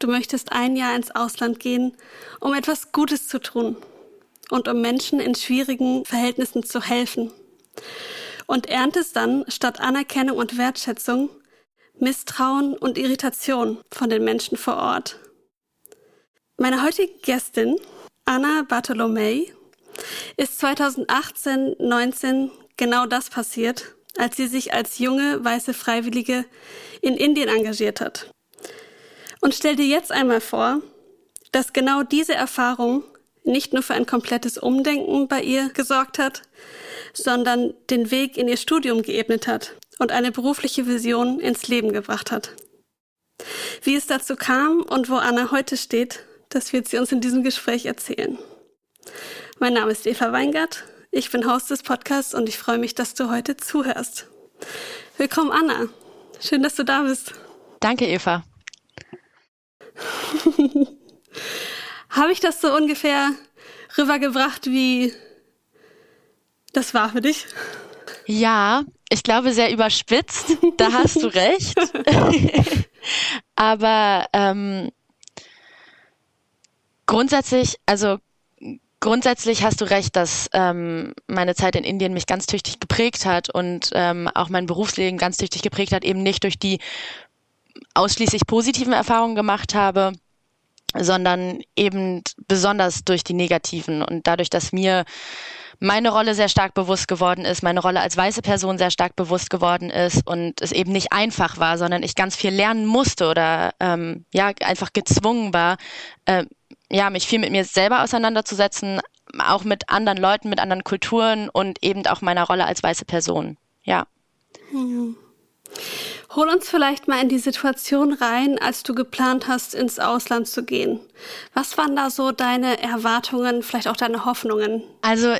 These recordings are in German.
du möchtest ein Jahr ins Ausland gehen, um etwas Gutes zu tun und um Menschen in schwierigen Verhältnissen zu helfen. Und erntest dann statt Anerkennung und Wertschätzung Misstrauen und Irritation von den Menschen vor Ort. Meine heutige Gästin, Anna Bartolomei, ist 2018-19 genau das passiert, als sie sich als junge weiße Freiwillige in Indien engagiert hat. Und stell dir jetzt einmal vor, dass genau diese Erfahrung nicht nur für ein komplettes Umdenken bei ihr gesorgt hat, sondern den Weg in ihr Studium geebnet hat und eine berufliche Vision ins Leben gebracht hat. Wie es dazu kam und wo Anna heute steht, das wird sie uns in diesem Gespräch erzählen. Mein Name ist Eva Weingart, ich bin Host des Podcasts und ich freue mich, dass du heute zuhörst. Willkommen, Anna. Schön, dass du da bist. Danke, Eva. Habe ich das so ungefähr rübergebracht, wie das war für dich? Ja, ich glaube sehr überspitzt. Da hast du recht. Aber ähm, grundsätzlich, also grundsätzlich hast du recht, dass ähm, meine Zeit in Indien mich ganz tüchtig geprägt hat und ähm, auch mein Berufsleben ganz tüchtig geprägt hat, eben nicht durch die ausschließlich positiven Erfahrungen gemacht habe, sondern eben besonders durch die negativen und dadurch, dass mir meine Rolle sehr stark bewusst geworden ist, meine Rolle als weiße Person sehr stark bewusst geworden ist und es eben nicht einfach war, sondern ich ganz viel lernen musste oder ähm, ja einfach gezwungen war, äh, ja mich viel mit mir selber auseinanderzusetzen, auch mit anderen Leuten, mit anderen Kulturen und eben auch meiner Rolle als weiße Person. Ja. Hm. Hol uns vielleicht mal in die Situation rein, als du geplant hast, ins Ausland zu gehen. Was waren da so deine Erwartungen, vielleicht auch deine Hoffnungen? Also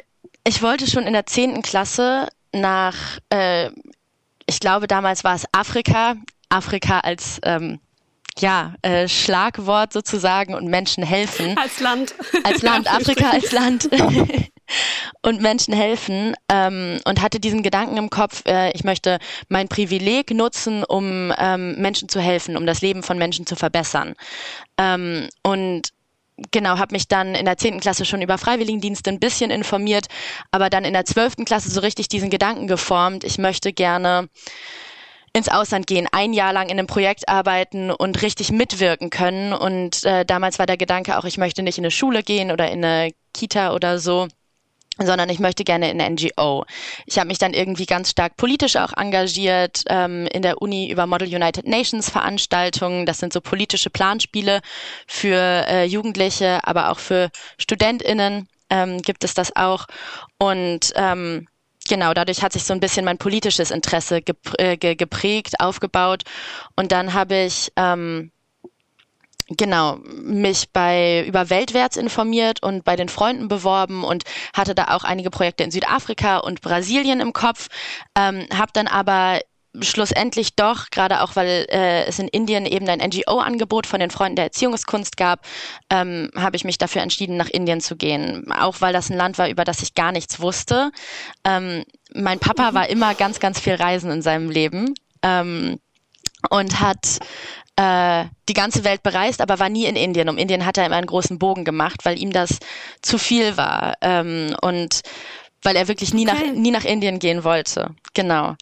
ich wollte schon in der zehnten Klasse nach, äh, ich glaube damals war es Afrika, Afrika als ähm, ja, äh, Schlagwort sozusagen und Menschen helfen. Als Land. Als Land, Afrika als Land. und Menschen helfen ähm, und hatte diesen Gedanken im Kopf, äh, ich möchte mein Privileg nutzen, um ähm, Menschen zu helfen, um das Leben von Menschen zu verbessern. Ähm, und genau, habe mich dann in der zehnten Klasse schon über Freiwilligendienste ein bisschen informiert, aber dann in der zwölften Klasse so richtig diesen Gedanken geformt, ich möchte gerne ins Ausland gehen, ein Jahr lang in einem Projekt arbeiten und richtig mitwirken können. Und äh, damals war der Gedanke auch, ich möchte nicht in eine Schule gehen oder in eine Kita oder so, sondern ich möchte gerne in NGO. Ich habe mich dann irgendwie ganz stark politisch auch engagiert ähm, in der Uni über Model United Nations Veranstaltungen. Das sind so politische Planspiele für äh, Jugendliche, aber auch für Studentinnen ähm, gibt es das auch. Und ähm, genau, dadurch hat sich so ein bisschen mein politisches Interesse äh, geprägt, aufgebaut. Und dann habe ich ähm, genau mich bei über Weltwärts informiert und bei den Freunden beworben und hatte da auch einige Projekte in Südafrika und Brasilien im Kopf, ähm, habe dann aber schlussendlich doch, gerade auch weil äh, es in Indien eben ein NGO-Angebot von den Freunden der Erziehungskunst gab, ähm, habe ich mich dafür entschieden, nach Indien zu gehen. Auch weil das ein Land war, über das ich gar nichts wusste. Ähm, mein Papa war immer ganz, ganz viel reisen in seinem Leben ähm, und hat äh, die ganze Welt bereist, aber war nie in Indien. Um Indien hat er immer einen großen Bogen gemacht, weil ihm das zu viel war ähm, und weil er wirklich nie, okay. nach, nie nach Indien gehen wollte. Genau.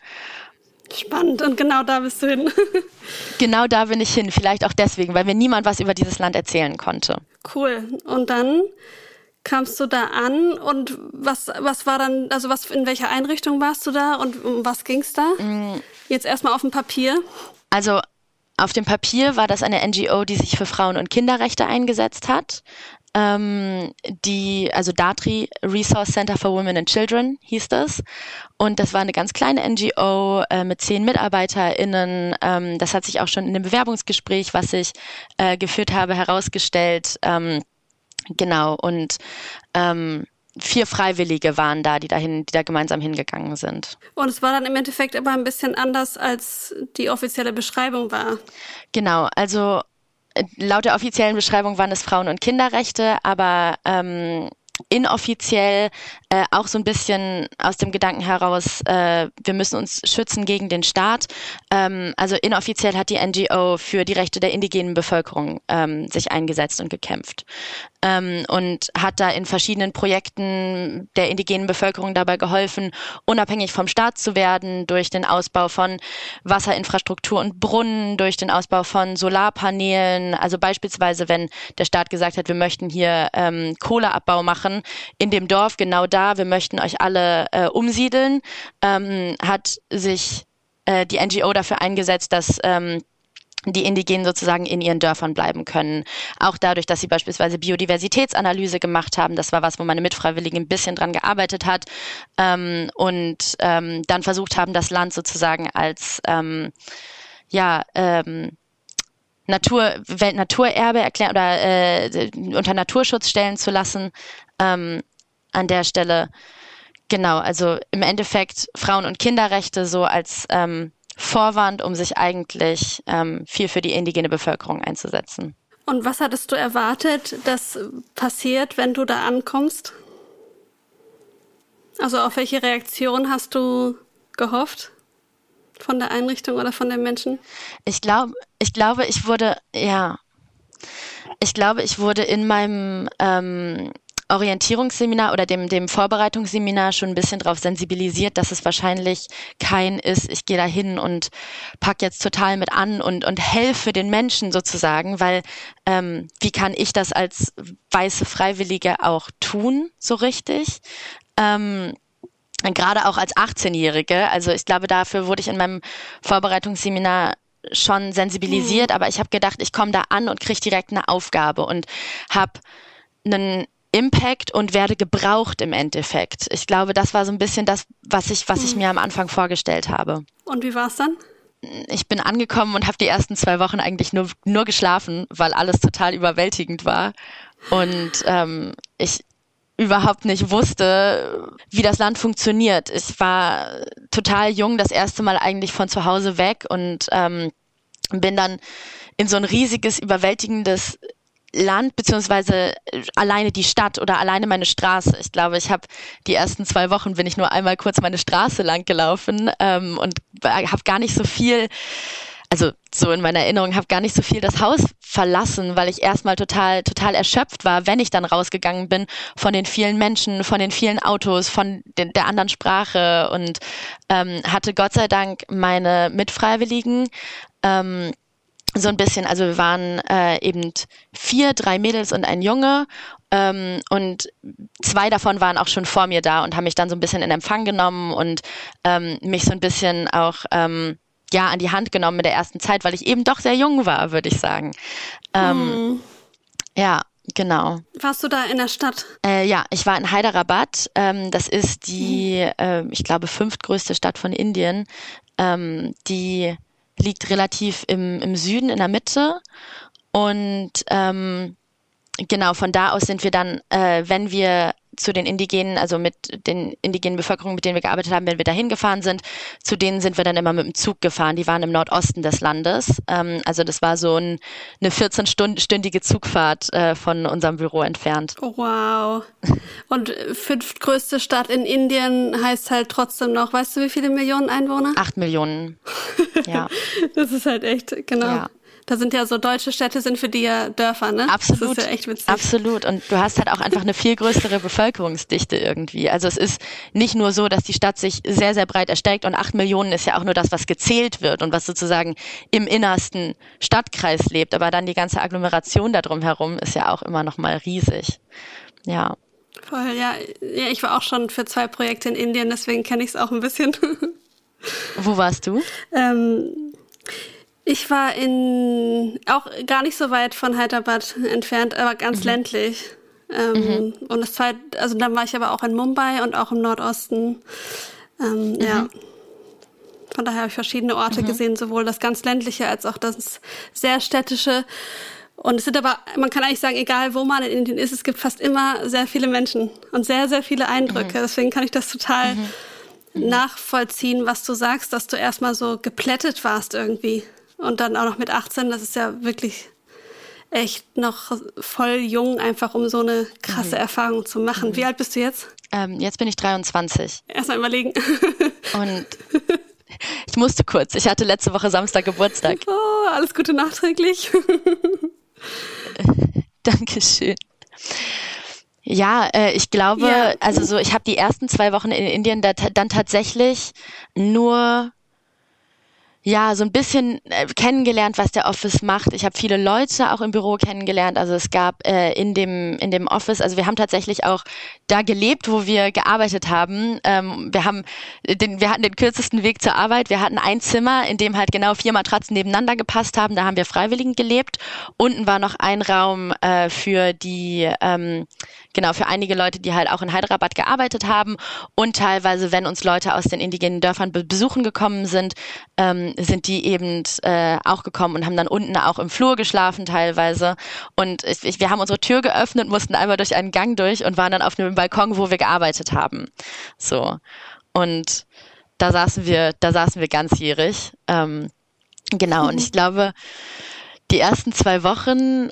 Spannend und genau da bist du hin. genau da bin ich hin, vielleicht auch deswegen, weil mir niemand was über dieses Land erzählen konnte. Cool. Und dann kamst du da an und was, was war dann, also was, in welcher Einrichtung warst du da und um was ging's da? Mm. Jetzt erstmal auf dem Papier. Also auf dem Papier war das eine NGO, die sich für Frauen- und Kinderrechte eingesetzt hat. Ähm, die, also DATRI, Resource Center for Women and Children hieß das. Und das war eine ganz kleine NGO äh, mit zehn MitarbeiterInnen. Ähm, das hat sich auch schon in dem Bewerbungsgespräch, was ich äh, geführt habe, herausgestellt. Ähm, genau. Und ähm, vier Freiwillige waren da, die dahin, die da gemeinsam hingegangen sind. Und es war dann im Endeffekt aber ein bisschen anders, als die offizielle Beschreibung war. Genau, also äh, laut der offiziellen Beschreibung waren es Frauen- und Kinderrechte, aber ähm, inoffiziell äh, auch so ein bisschen aus dem Gedanken heraus, äh, wir müssen uns schützen gegen den Staat. Ähm, also inoffiziell hat die NGO für die Rechte der indigenen Bevölkerung ähm, sich eingesetzt und gekämpft ähm, und hat da in verschiedenen Projekten der indigenen Bevölkerung dabei geholfen, unabhängig vom Staat zu werden durch den Ausbau von Wasserinfrastruktur und Brunnen, durch den Ausbau von Solarpanelen. Also beispielsweise, wenn der Staat gesagt hat, wir möchten hier ähm, Kohleabbau machen in dem Dorf, genau da, wir möchten euch alle äh, umsiedeln, ähm, hat sich äh, die NGO dafür eingesetzt, dass ähm, die Indigenen sozusagen in ihren Dörfern bleiben können. Auch dadurch, dass sie beispielsweise Biodiversitätsanalyse gemacht haben. Das war was, wo meine Mitfreiwillige ein bisschen dran gearbeitet hat. Ähm, und ähm, dann versucht haben, das Land sozusagen als ähm, ja, ähm, Natur, Weltnaturerbe erklären oder äh, unter Naturschutz stellen zu lassen. Ähm, an der Stelle. Genau, also im Endeffekt Frauen- und Kinderrechte so als ähm, Vorwand, um sich eigentlich ähm, viel für die indigene Bevölkerung einzusetzen. Und was hattest du erwartet, dass passiert, wenn du da ankommst? Also auf welche Reaktion hast du gehofft? Von der Einrichtung oder von den Menschen? Ich glaube, ich glaube, ich wurde, ja, ich glaube, ich wurde in meinem ähm, Orientierungsseminar oder dem, dem Vorbereitungsseminar schon ein bisschen darauf sensibilisiert, dass es wahrscheinlich kein ist, ich gehe da hin und pack jetzt total mit an und, und helfe den Menschen sozusagen, weil ähm, wie kann ich das als weiße Freiwillige auch tun, so richtig? Ähm, gerade auch als 18-Jährige. Also ich glaube, dafür wurde ich in meinem Vorbereitungsseminar schon sensibilisiert, mhm. aber ich habe gedacht, ich komme da an und kriege direkt eine Aufgabe und habe einen Impact und werde gebraucht im Endeffekt. Ich glaube, das war so ein bisschen das, was ich, was ich hm. mir am Anfang vorgestellt habe. Und wie war es dann? Ich bin angekommen und habe die ersten zwei Wochen eigentlich nur, nur geschlafen, weil alles total überwältigend war. Und ähm, ich überhaupt nicht wusste, wie das Land funktioniert. Ich war total jung, das erste Mal eigentlich von zu Hause weg und ähm, bin dann in so ein riesiges, überwältigendes Land beziehungsweise äh, alleine die Stadt oder alleine meine Straße. Ich glaube, ich habe die ersten zwei Wochen bin ich nur einmal kurz meine Straße lang gelaufen ähm, und habe gar nicht so viel, also so in meiner Erinnerung, habe gar nicht so viel das Haus verlassen, weil ich erstmal total total erschöpft war, wenn ich dann rausgegangen bin von den vielen Menschen, von den vielen Autos, von den, der anderen Sprache und ähm, hatte Gott sei Dank meine Mitfreiwilligen. Ähm, so ein bisschen, also wir waren äh, eben vier, drei Mädels und ein Junge ähm, und zwei davon waren auch schon vor mir da und haben mich dann so ein bisschen in Empfang genommen und ähm, mich so ein bisschen auch ähm, ja an die Hand genommen in der ersten Zeit, weil ich eben doch sehr jung war, würde ich sagen. Ähm, hm. Ja, Genau. Warst du da in der Stadt? Äh, ja, ich war in Hyderabad. Ähm, das ist die, äh, ich glaube, fünftgrößte Stadt von Indien. Ähm, die liegt relativ im, im Süden, in der Mitte. Und ähm, genau, von da aus sind wir dann, äh, wenn wir zu den indigenen, also mit den indigenen Bevölkerungen, mit denen wir gearbeitet haben, wenn wir dahin gefahren sind, zu denen sind wir dann immer mit dem Zug gefahren. Die waren im Nordosten des Landes. Ähm, also das war so ein, eine 14-stündige Zugfahrt äh, von unserem Büro entfernt. Oh, wow. Und fünftgrößte Stadt in Indien heißt halt trotzdem noch, weißt du, wie viele Millionen Einwohner? Acht Millionen. Ja. das ist halt echt, genau. Ja. Da sind ja so deutsche Städte sind für die ja Dörfer, ne? Absolut. Das ist ja echt witzig. Absolut. Und du hast halt auch einfach eine viel größere Bevölkerungsdichte irgendwie. Also es ist nicht nur so, dass die Stadt sich sehr, sehr breit erstreckt und acht Millionen ist ja auch nur das, was gezählt wird und was sozusagen im innersten Stadtkreis lebt. Aber dann die ganze Agglomeration da drum herum ist ja auch immer noch mal riesig. Ja. Voll, ja. ja. Ich war auch schon für zwei Projekte in Indien, deswegen kenne ich es auch ein bisschen. Wo warst du? Ähm, ich war in, auch gar nicht so weit von Hyderabad entfernt, aber ganz mhm. ländlich. Ähm, mhm. Und das zweite, also dann war ich aber auch in Mumbai und auch im Nordosten. Ähm, mhm. Ja. Von daher habe ich verschiedene Orte mhm. gesehen, sowohl das ganz ländliche als auch das sehr städtische. Und es sind aber, man kann eigentlich sagen, egal wo man in Indien ist, es gibt fast immer sehr viele Menschen und sehr, sehr viele Eindrücke. Mhm. Deswegen kann ich das total mhm. nachvollziehen, was du sagst, dass du erstmal so geplättet warst irgendwie. Und dann auch noch mit 18, das ist ja wirklich echt noch voll jung, einfach um so eine krasse mhm. Erfahrung zu machen. Mhm. Wie alt bist du jetzt? Ähm, jetzt bin ich 23. Erstmal überlegen. Und ich musste kurz. Ich hatte letzte Woche Samstag Geburtstag. Oh, alles Gute nachträglich. Dankeschön. Ja, äh, ich glaube, ja. also so, ich habe die ersten zwei Wochen in Indien da, dann tatsächlich nur ja, so ein bisschen äh, kennengelernt, was der Office macht. Ich habe viele Leute auch im Büro kennengelernt. Also es gab äh, in dem in dem Office, also wir haben tatsächlich auch da gelebt, wo wir gearbeitet haben. Ähm, wir haben den, wir hatten den kürzesten Weg zur Arbeit. Wir hatten ein Zimmer, in dem halt genau vier Matratzen nebeneinander gepasst haben. Da haben wir Freiwilligen gelebt. Unten war noch ein Raum äh, für die ähm, genau für einige Leute, die halt auch in Hyderabad gearbeitet haben und teilweise, wenn uns Leute aus den indigenen Dörfern besuchen gekommen sind, ähm, sind die eben äh, auch gekommen und haben dann unten auch im Flur geschlafen teilweise. Und ich, wir haben unsere Tür geöffnet, mussten einmal durch einen Gang durch und waren dann auf einem Balkon, wo wir gearbeitet haben. So. Und da saßen wir, da saßen wir ganzjährig. Ähm, genau. Und ich glaube, die ersten zwei Wochen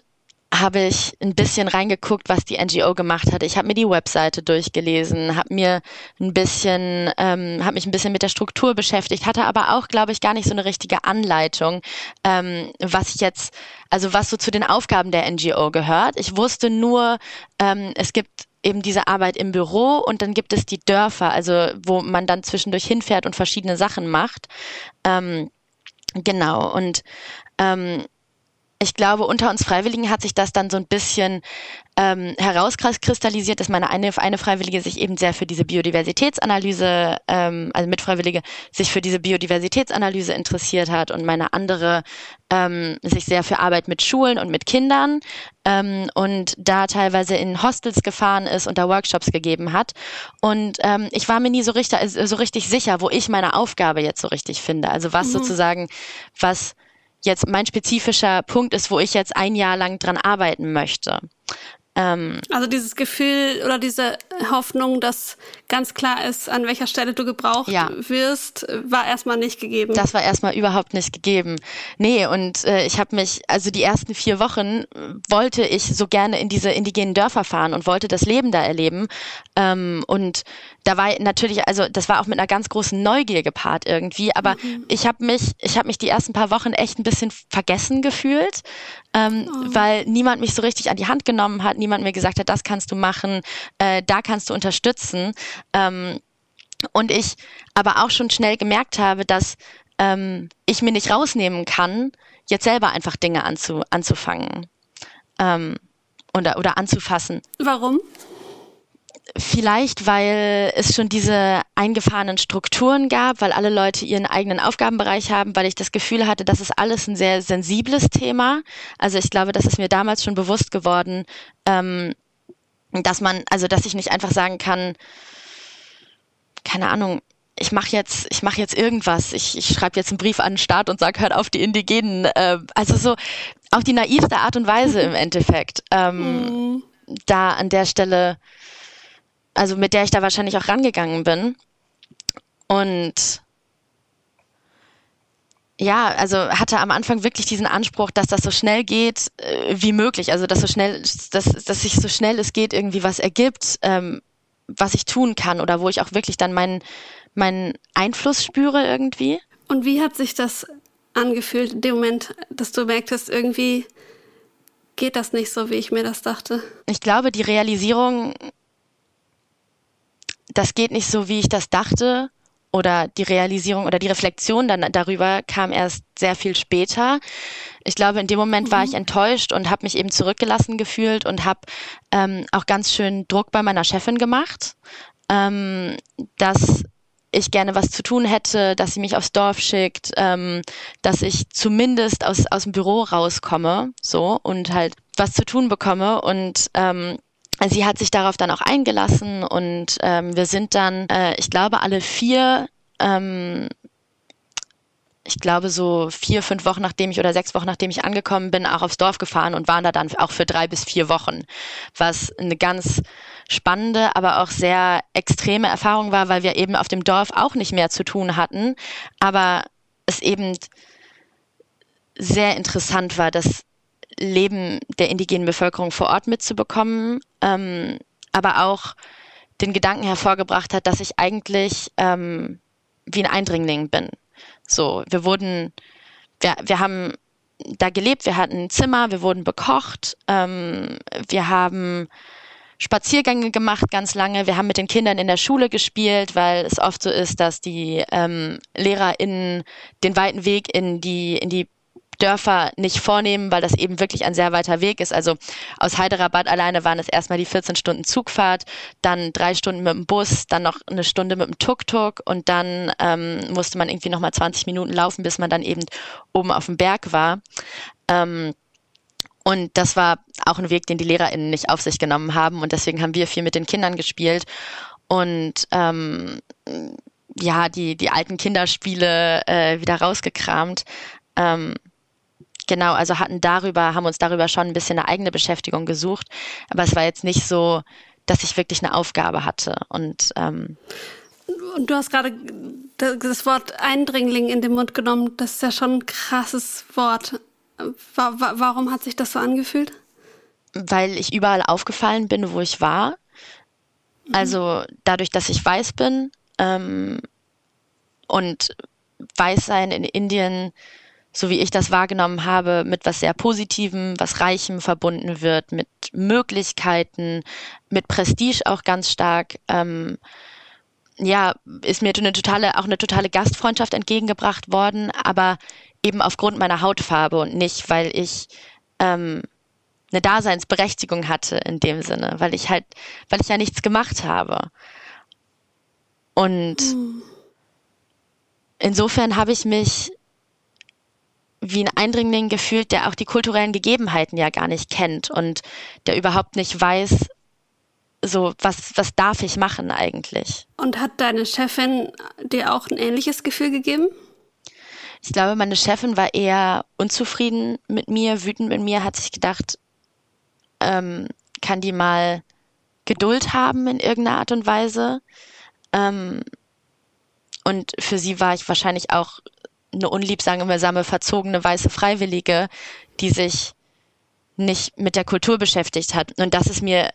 habe ich ein bisschen reingeguckt, was die NGO gemacht hat. Ich habe mir die Webseite durchgelesen, habe mir ein bisschen, ähm, habe mich ein bisschen mit der Struktur beschäftigt, hatte aber auch, glaube ich, gar nicht so eine richtige Anleitung, ähm, was ich jetzt, also was so zu den Aufgaben der NGO gehört. Ich wusste nur, ähm, es gibt eben diese Arbeit im Büro und dann gibt es die Dörfer, also wo man dann zwischendurch hinfährt und verschiedene Sachen macht. Ähm, genau und ähm, ich glaube, unter uns Freiwilligen hat sich das dann so ein bisschen ähm, herauskristallisiert, dass meine eine, eine Freiwillige sich eben sehr für diese Biodiversitätsanalyse, ähm, also Mitfreiwillige, sich für diese Biodiversitätsanalyse interessiert hat und meine andere ähm, sich sehr für Arbeit mit Schulen und mit Kindern ähm, und da teilweise in Hostels gefahren ist und da Workshops gegeben hat. Und ähm, ich war mir nie so richtig, so richtig sicher, wo ich meine Aufgabe jetzt so richtig finde. Also was mhm. sozusagen, was jetzt mein spezifischer Punkt ist, wo ich jetzt ein Jahr lang dran arbeiten möchte. Ähm, also dieses Gefühl oder diese Hoffnung, dass ganz klar ist, an welcher Stelle du gebraucht ja. wirst, war erstmal nicht gegeben. Das war erstmal überhaupt nicht gegeben. Nee, und äh, ich habe mich, also die ersten vier Wochen wollte ich so gerne in diese indigenen Dörfer fahren und wollte das Leben da erleben. Ähm, und da war natürlich, also das war auch mit einer ganz großen Neugier gepaart irgendwie, aber mhm. ich habe mich, ich habe mich die ersten paar Wochen echt ein bisschen vergessen gefühlt, ähm, oh. weil niemand mich so richtig an die Hand genommen hat, niemand mir gesagt hat, das kannst du machen, äh, da kannst du unterstützen. Ähm, und ich aber auch schon schnell gemerkt habe, dass ähm, ich mir nicht rausnehmen kann, jetzt selber einfach Dinge anzu, anzufangen ähm, oder, oder anzufassen. Warum? Vielleicht, weil es schon diese eingefahrenen Strukturen gab, weil alle Leute ihren eigenen Aufgabenbereich haben, weil ich das Gefühl hatte, das ist alles ein sehr sensibles Thema. Also ich glaube, das ist mir damals schon bewusst geworden, ähm, dass man, also dass ich nicht einfach sagen kann, keine Ahnung, ich mache jetzt, ich mache jetzt irgendwas. Ich, ich schreibe jetzt einen Brief an den Staat und sage, hört auf die Indigenen. Äh, also so auf die naivste Art und Weise im Endeffekt. Ähm, mhm. Da an der Stelle also mit der ich da wahrscheinlich auch rangegangen bin. Und ja, also hatte am Anfang wirklich diesen Anspruch, dass das so schnell geht äh, wie möglich. Also dass so schnell, dass, dass sich so schnell es geht irgendwie was ergibt, ähm, was ich tun kann oder wo ich auch wirklich dann meinen meinen Einfluss spüre irgendwie. Und wie hat sich das angefühlt in dem Moment, dass du merktest, irgendwie geht das nicht so, wie ich mir das dachte? Ich glaube, die Realisierung, das geht nicht so, wie ich das dachte, oder die Realisierung oder die Reflexion dann darüber kam erst sehr viel später. Ich glaube, in dem Moment mhm. war ich mhm. enttäuscht und habe mich eben zurückgelassen gefühlt und habe ähm, auch ganz schön Druck bei meiner Chefin gemacht, ähm, dass ich gerne was zu tun hätte, dass sie mich aufs Dorf schickt, ähm, dass ich zumindest aus, aus dem Büro rauskomme, so und halt was zu tun bekomme und ähm, sie hat sich darauf dann auch eingelassen und ähm, wir sind dann, äh, ich glaube, alle vier, ähm, ich glaube so vier, fünf Wochen nachdem ich oder sechs Wochen nachdem ich angekommen bin, auch aufs Dorf gefahren und waren da dann auch für drei bis vier Wochen, was eine ganz spannende, aber auch sehr extreme Erfahrung war, weil wir eben auf dem Dorf auch nicht mehr zu tun hatten, aber es eben sehr interessant war, dass Leben der indigenen Bevölkerung vor Ort mitzubekommen, ähm, aber auch den Gedanken hervorgebracht hat, dass ich eigentlich ähm, wie ein Eindringling bin. So, wir wurden, wir, wir haben da gelebt, wir hatten ein Zimmer, wir wurden bekocht, ähm, wir haben Spaziergänge gemacht ganz lange. Wir haben mit den Kindern in der Schule gespielt, weil es oft so ist, dass die ähm, LehrerInnen den weiten Weg in die, in die Dörfer nicht vornehmen, weil das eben wirklich ein sehr weiter Weg ist. Also aus Hyderabad alleine waren es erstmal die 14 Stunden Zugfahrt, dann drei Stunden mit dem Bus, dann noch eine Stunde mit dem Tuk-Tuk und dann ähm, musste man irgendwie nochmal 20 Minuten laufen, bis man dann eben oben auf dem Berg war. Ähm, und das war auch ein Weg, den die LehrerInnen nicht auf sich genommen haben. Und deswegen haben wir viel mit den Kindern gespielt. Und ähm, ja, die, die alten Kinderspiele äh, wieder rausgekramt. Ähm, Genau, also hatten darüber, haben uns darüber schon ein bisschen eine eigene Beschäftigung gesucht, aber es war jetzt nicht so, dass ich wirklich eine Aufgabe hatte. Und, ähm, und du hast gerade das Wort Eindringling in den Mund genommen. Das ist ja schon ein krasses Wort. Warum hat sich das so angefühlt? Weil ich überall aufgefallen bin, wo ich war. Mhm. Also dadurch, dass ich weiß bin ähm, und Weißsein in Indien so wie ich das wahrgenommen habe, mit was sehr Positivem, was Reichem verbunden wird, mit Möglichkeiten, mit Prestige auch ganz stark. Ähm, ja, ist mir eine totale, auch eine totale Gastfreundschaft entgegengebracht worden, aber eben aufgrund meiner Hautfarbe und nicht, weil ich ähm, eine Daseinsberechtigung hatte in dem Sinne, weil ich halt, weil ich ja nichts gemacht habe. Und mhm. insofern habe ich mich wie ein Eindringling gefühlt, der auch die kulturellen Gegebenheiten ja gar nicht kennt und der überhaupt nicht weiß, so, was, was darf ich machen eigentlich? Und hat deine Chefin dir auch ein ähnliches Gefühl gegeben? Ich glaube, meine Chefin war eher unzufrieden mit mir, wütend mit mir, hat sich gedacht, ähm, kann die mal Geduld haben in irgendeiner Art und Weise. Ähm, und für sie war ich wahrscheinlich auch eine unliebsame, verzogene weiße Freiwillige, die sich nicht mit der Kultur beschäftigt hat. Und das ist mir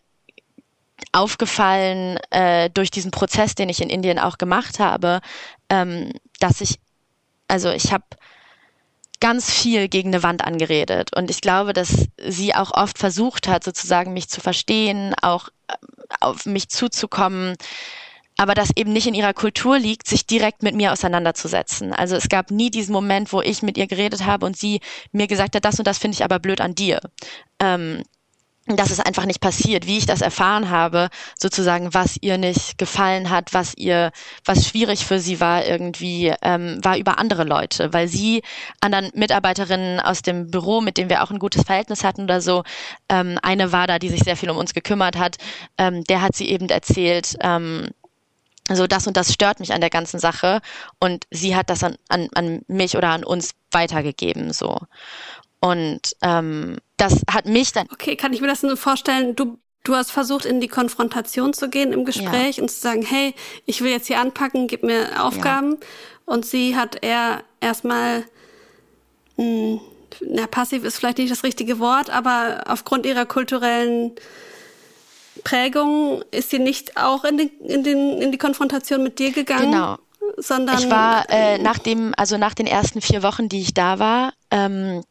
aufgefallen äh, durch diesen Prozess, den ich in Indien auch gemacht habe, ähm, dass ich, also ich habe ganz viel gegen eine Wand angeredet. Und ich glaube, dass sie auch oft versucht hat, sozusagen mich zu verstehen, auch äh, auf mich zuzukommen aber das eben nicht in ihrer Kultur liegt, sich direkt mit mir auseinanderzusetzen. Also es gab nie diesen Moment, wo ich mit ihr geredet habe und sie mir gesagt hat, das und das finde ich aber blöd an dir. Ähm, das ist einfach nicht passiert, wie ich das erfahren habe, sozusagen, was ihr nicht gefallen hat, was ihr, was schwierig für sie war irgendwie, ähm, war über andere Leute, weil sie anderen Mitarbeiterinnen aus dem Büro, mit denen wir auch ein gutes Verhältnis hatten oder so, ähm, eine war da, die sich sehr viel um uns gekümmert hat, ähm, der hat sie eben erzählt, ähm, so das und das stört mich an der ganzen Sache und sie hat das an, an, an mich oder an uns weitergegeben so und ähm, das hat mich dann okay kann ich mir das nur vorstellen du du hast versucht in die Konfrontation zu gehen im Gespräch ja. und zu sagen hey ich will jetzt hier anpacken gib mir Aufgaben ja. und sie hat eher erstmal mh, na passiv ist vielleicht nicht das richtige Wort aber aufgrund ihrer kulturellen Prägung ist sie nicht auch in, den, in, den, in die Konfrontation mit dir gegangen? Genau. sondern. Ich war äh, nach dem, also nach den ersten vier Wochen, die ich da war, ähm,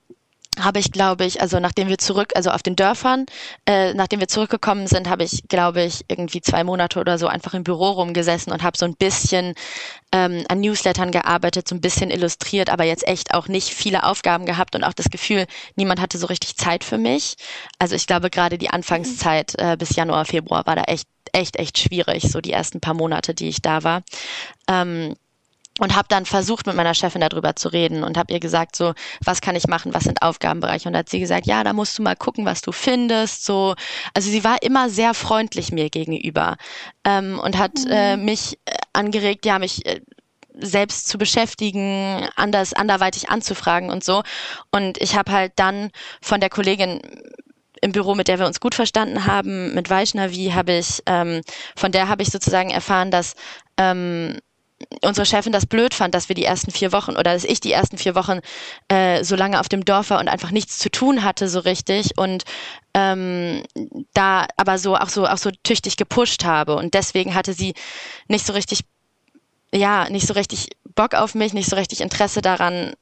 habe ich, glaube ich, also nachdem wir zurück, also auf den Dörfern, äh, nachdem wir zurückgekommen sind, habe ich, glaube ich, irgendwie zwei Monate oder so einfach im Büro rumgesessen und habe so ein bisschen ähm, an Newslettern gearbeitet, so ein bisschen illustriert, aber jetzt echt auch nicht viele Aufgaben gehabt und auch das Gefühl, niemand hatte so richtig Zeit für mich. Also ich glaube, gerade die Anfangszeit äh, bis Januar, Februar war da echt, echt, echt schwierig, so die ersten paar Monate, die ich da war. Ähm, und habe dann versucht mit meiner Chefin darüber zu reden und habe ihr gesagt so was kann ich machen was sind Aufgabenbereiche und da hat sie gesagt ja da musst du mal gucken was du findest so also sie war immer sehr freundlich mir gegenüber ähm, und hat mhm. äh, mich äh, angeregt ja mich äh, selbst zu beschäftigen, anders anderweitig anzufragen und so. Und ich habe halt dann von der Kollegin im Büro, mit der wir uns gut verstanden haben, mit Weichnavi, habe ich, ähm, von der habe ich sozusagen erfahren, dass ähm, unsere Chefin das blöd fand, dass wir die ersten vier Wochen oder dass ich die ersten vier Wochen äh, so lange auf dem Dorf war und einfach nichts zu tun hatte so richtig und ähm, da aber so auch so auch so tüchtig gepusht habe. Und deswegen hatte sie nicht so richtig ja nicht so richtig Bock auf mich, nicht so richtig Interesse daran,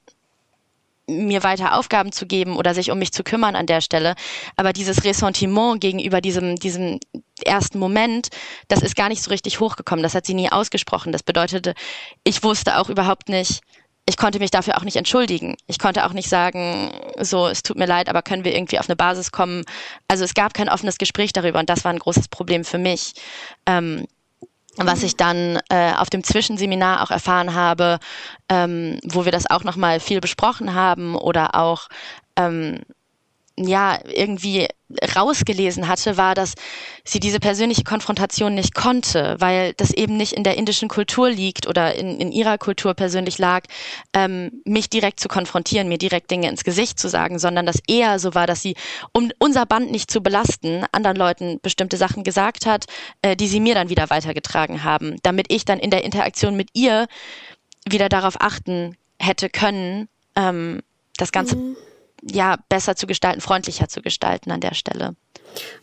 mir weiter Aufgaben zu geben oder sich um mich zu kümmern an der Stelle. Aber dieses Ressentiment gegenüber diesem, diesem ersten Moment, das ist gar nicht so richtig hochgekommen. Das hat sie nie ausgesprochen. Das bedeutete, ich wusste auch überhaupt nicht, ich konnte mich dafür auch nicht entschuldigen. Ich konnte auch nicht sagen, so, es tut mir leid, aber können wir irgendwie auf eine Basis kommen. Also es gab kein offenes Gespräch darüber und das war ein großes Problem für mich. Ähm, was ich dann äh, auf dem Zwischenseminar auch erfahren habe, ähm, wo wir das auch nochmal viel besprochen haben oder auch ähm, ja irgendwie rausgelesen hatte, war, dass sie diese persönliche Konfrontation nicht konnte, weil das eben nicht in der indischen Kultur liegt oder in, in ihrer Kultur persönlich lag, ähm, mich direkt zu konfrontieren, mir direkt Dinge ins Gesicht zu sagen, sondern dass eher so war, dass sie, um unser Band nicht zu belasten, anderen Leuten bestimmte Sachen gesagt hat, äh, die sie mir dann wieder weitergetragen haben, damit ich dann in der Interaktion mit ihr wieder darauf achten hätte können, ähm, das Ganze mhm ja, besser zu gestalten, freundlicher zu gestalten an der Stelle.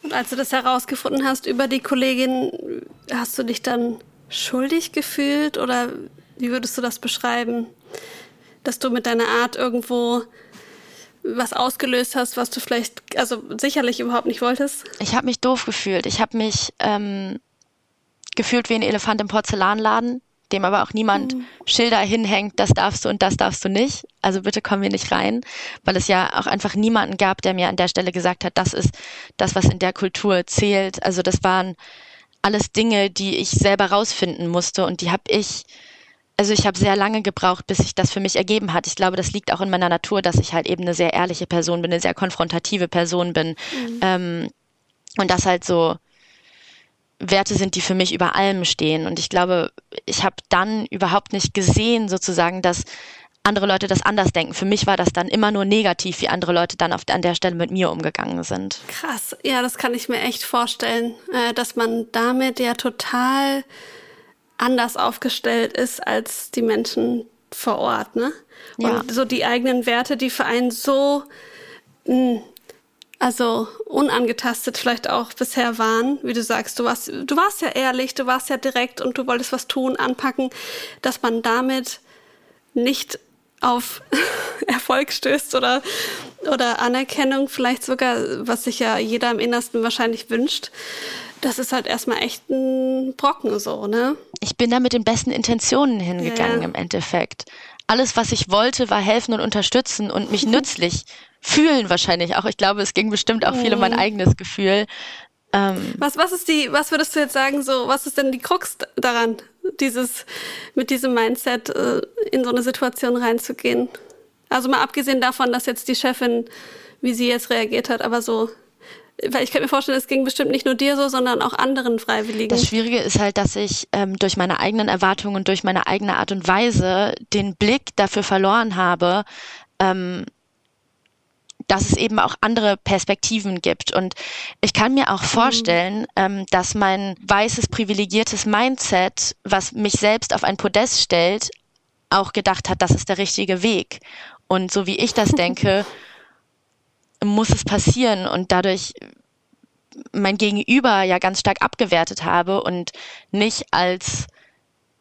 Und als du das herausgefunden hast über die Kollegin, hast du dich dann schuldig gefühlt oder wie würdest du das beschreiben? Dass du mit deiner Art irgendwo was ausgelöst hast, was du vielleicht, also sicherlich überhaupt nicht wolltest? Ich habe mich doof gefühlt. Ich habe mich ähm, gefühlt wie ein Elefant im Porzellanladen dem aber auch niemand mhm. Schilder hinhängt, das darfst du und das darfst du nicht. Also bitte kommen wir nicht rein, weil es ja auch einfach niemanden gab, der mir an der Stelle gesagt hat, das ist das, was in der Kultur zählt. Also das waren alles Dinge, die ich selber rausfinden musste und die habe ich, also ich habe sehr lange gebraucht, bis sich das für mich ergeben hat. Ich glaube, das liegt auch in meiner Natur, dass ich halt eben eine sehr ehrliche Person bin, eine sehr konfrontative Person bin mhm. ähm, und das halt so Werte sind, die für mich über allem stehen. Und ich glaube, ich habe dann überhaupt nicht gesehen, sozusagen, dass andere Leute das anders denken. Für mich war das dann immer nur negativ, wie andere Leute dann auf, an der Stelle mit mir umgegangen sind. Krass, ja, das kann ich mir echt vorstellen, äh, dass man damit ja total anders aufgestellt ist als die Menschen vor Ort, ne? Und ja. so die eigenen Werte, die für einen so mh, also unangetastet vielleicht auch bisher waren, wie du sagst, du warst, du warst ja ehrlich, du warst ja direkt und du wolltest was tun, anpacken, dass man damit nicht auf Erfolg stößt oder, oder Anerkennung vielleicht sogar, was sich ja jeder im Innersten wahrscheinlich wünscht. Das ist halt erstmal echt ein Brocken so, ne? Ich bin da mit den besten Intentionen hingegangen ja. im Endeffekt. Alles, was ich wollte, war helfen und unterstützen und mich nützlich fühlen wahrscheinlich auch. Ich glaube, es ging bestimmt auch viel um mein mhm. eigenes Gefühl. Ähm, was, was ist die, was würdest du jetzt sagen, so, was ist denn die Krux daran, dieses, mit diesem Mindset äh, in so eine Situation reinzugehen? Also mal abgesehen davon, dass jetzt die Chefin, wie sie jetzt reagiert hat, aber so, weil ich kann mir vorstellen, es ging bestimmt nicht nur dir so, sondern auch anderen Freiwilligen. Das Schwierige ist halt, dass ich ähm, durch meine eigenen Erwartungen und durch meine eigene Art und Weise den Blick dafür verloren habe, ähm, dass es eben auch andere Perspektiven gibt. Und ich kann mir auch mhm. vorstellen, mhm. ähm, dass mein weißes, privilegiertes Mindset, was mich selbst auf ein Podest stellt, auch gedacht hat, das ist der richtige Weg. Und so wie ich das denke, muss es passieren und dadurch mein Gegenüber ja ganz stark abgewertet habe und nicht als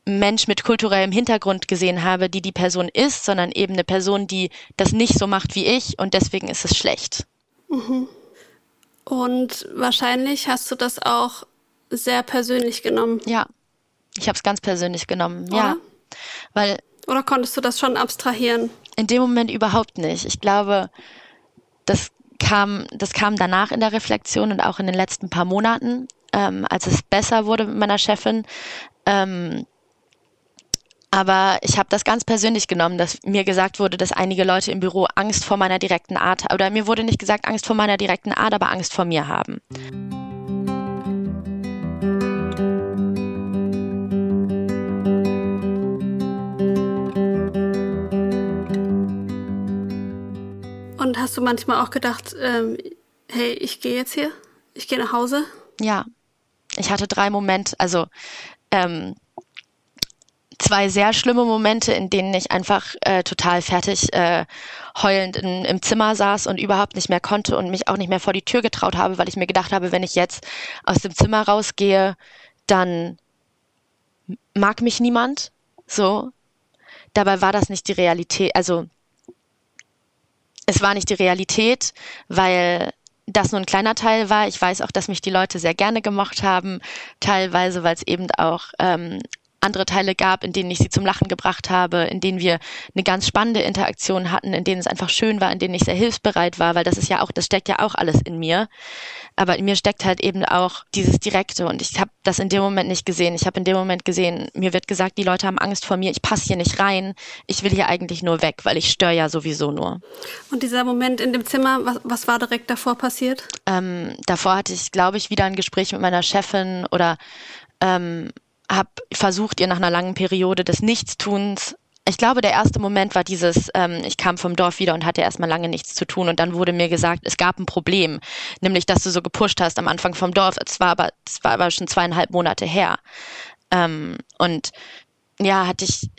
Mensch mit kulturellem Hintergrund gesehen habe, die die Person ist, sondern eben eine Person, die das nicht so macht wie ich und deswegen ist es schlecht. Mhm. Und wahrscheinlich hast du das auch sehr persönlich genommen. Ja, ich habe es ganz persönlich genommen, Oder? ja. Weil Oder konntest du das schon abstrahieren? In dem Moment überhaupt nicht. Ich glaube, das kam, das kam danach in der Reflexion und auch in den letzten paar Monaten, ähm, als es besser wurde mit meiner Chefin. Ähm, aber ich habe das ganz persönlich genommen, dass mir gesagt wurde, dass einige Leute im Büro Angst vor meiner direkten Art, oder mir wurde nicht gesagt Angst vor meiner direkten Art, aber Angst vor mir haben. Manchmal auch gedacht, ähm, hey, ich gehe jetzt hier, ich gehe nach Hause? Ja, ich hatte drei Momente, also ähm, zwei sehr schlimme Momente, in denen ich einfach äh, total fertig äh, heulend in, im Zimmer saß und überhaupt nicht mehr konnte und mich auch nicht mehr vor die Tür getraut habe, weil ich mir gedacht habe, wenn ich jetzt aus dem Zimmer rausgehe, dann mag mich niemand. So. Dabei war das nicht die Realität. Also es war nicht die Realität, weil das nur ein kleiner Teil war. Ich weiß auch, dass mich die Leute sehr gerne gemocht haben, teilweise, weil es eben auch ähm, andere Teile gab, in denen ich sie zum Lachen gebracht habe, in denen wir eine ganz spannende Interaktion hatten, in denen es einfach schön war, in denen ich sehr hilfsbereit war, weil das ist ja auch, das steckt ja auch alles in mir. Aber in mir steckt halt eben auch dieses Direkte und ich habe das in dem Moment nicht gesehen. Ich habe in dem Moment gesehen, mir wird gesagt, die Leute haben Angst vor mir, ich passe hier nicht rein, ich will hier eigentlich nur weg, weil ich störe ja sowieso nur. Und dieser Moment in dem Zimmer, was, was war direkt davor passiert? Ähm, davor hatte ich, glaube ich, wieder ein Gespräch mit meiner Chefin oder ähm, habe versucht, ihr nach einer langen Periode des Nichtstuns ich glaube, der erste Moment war dieses, ähm, ich kam vom Dorf wieder und hatte erstmal lange nichts zu tun und dann wurde mir gesagt, es gab ein Problem, nämlich dass du so gepusht hast am Anfang vom Dorf. Es war aber, es war aber schon zweieinhalb Monate her. Ähm, und ja, hatte ich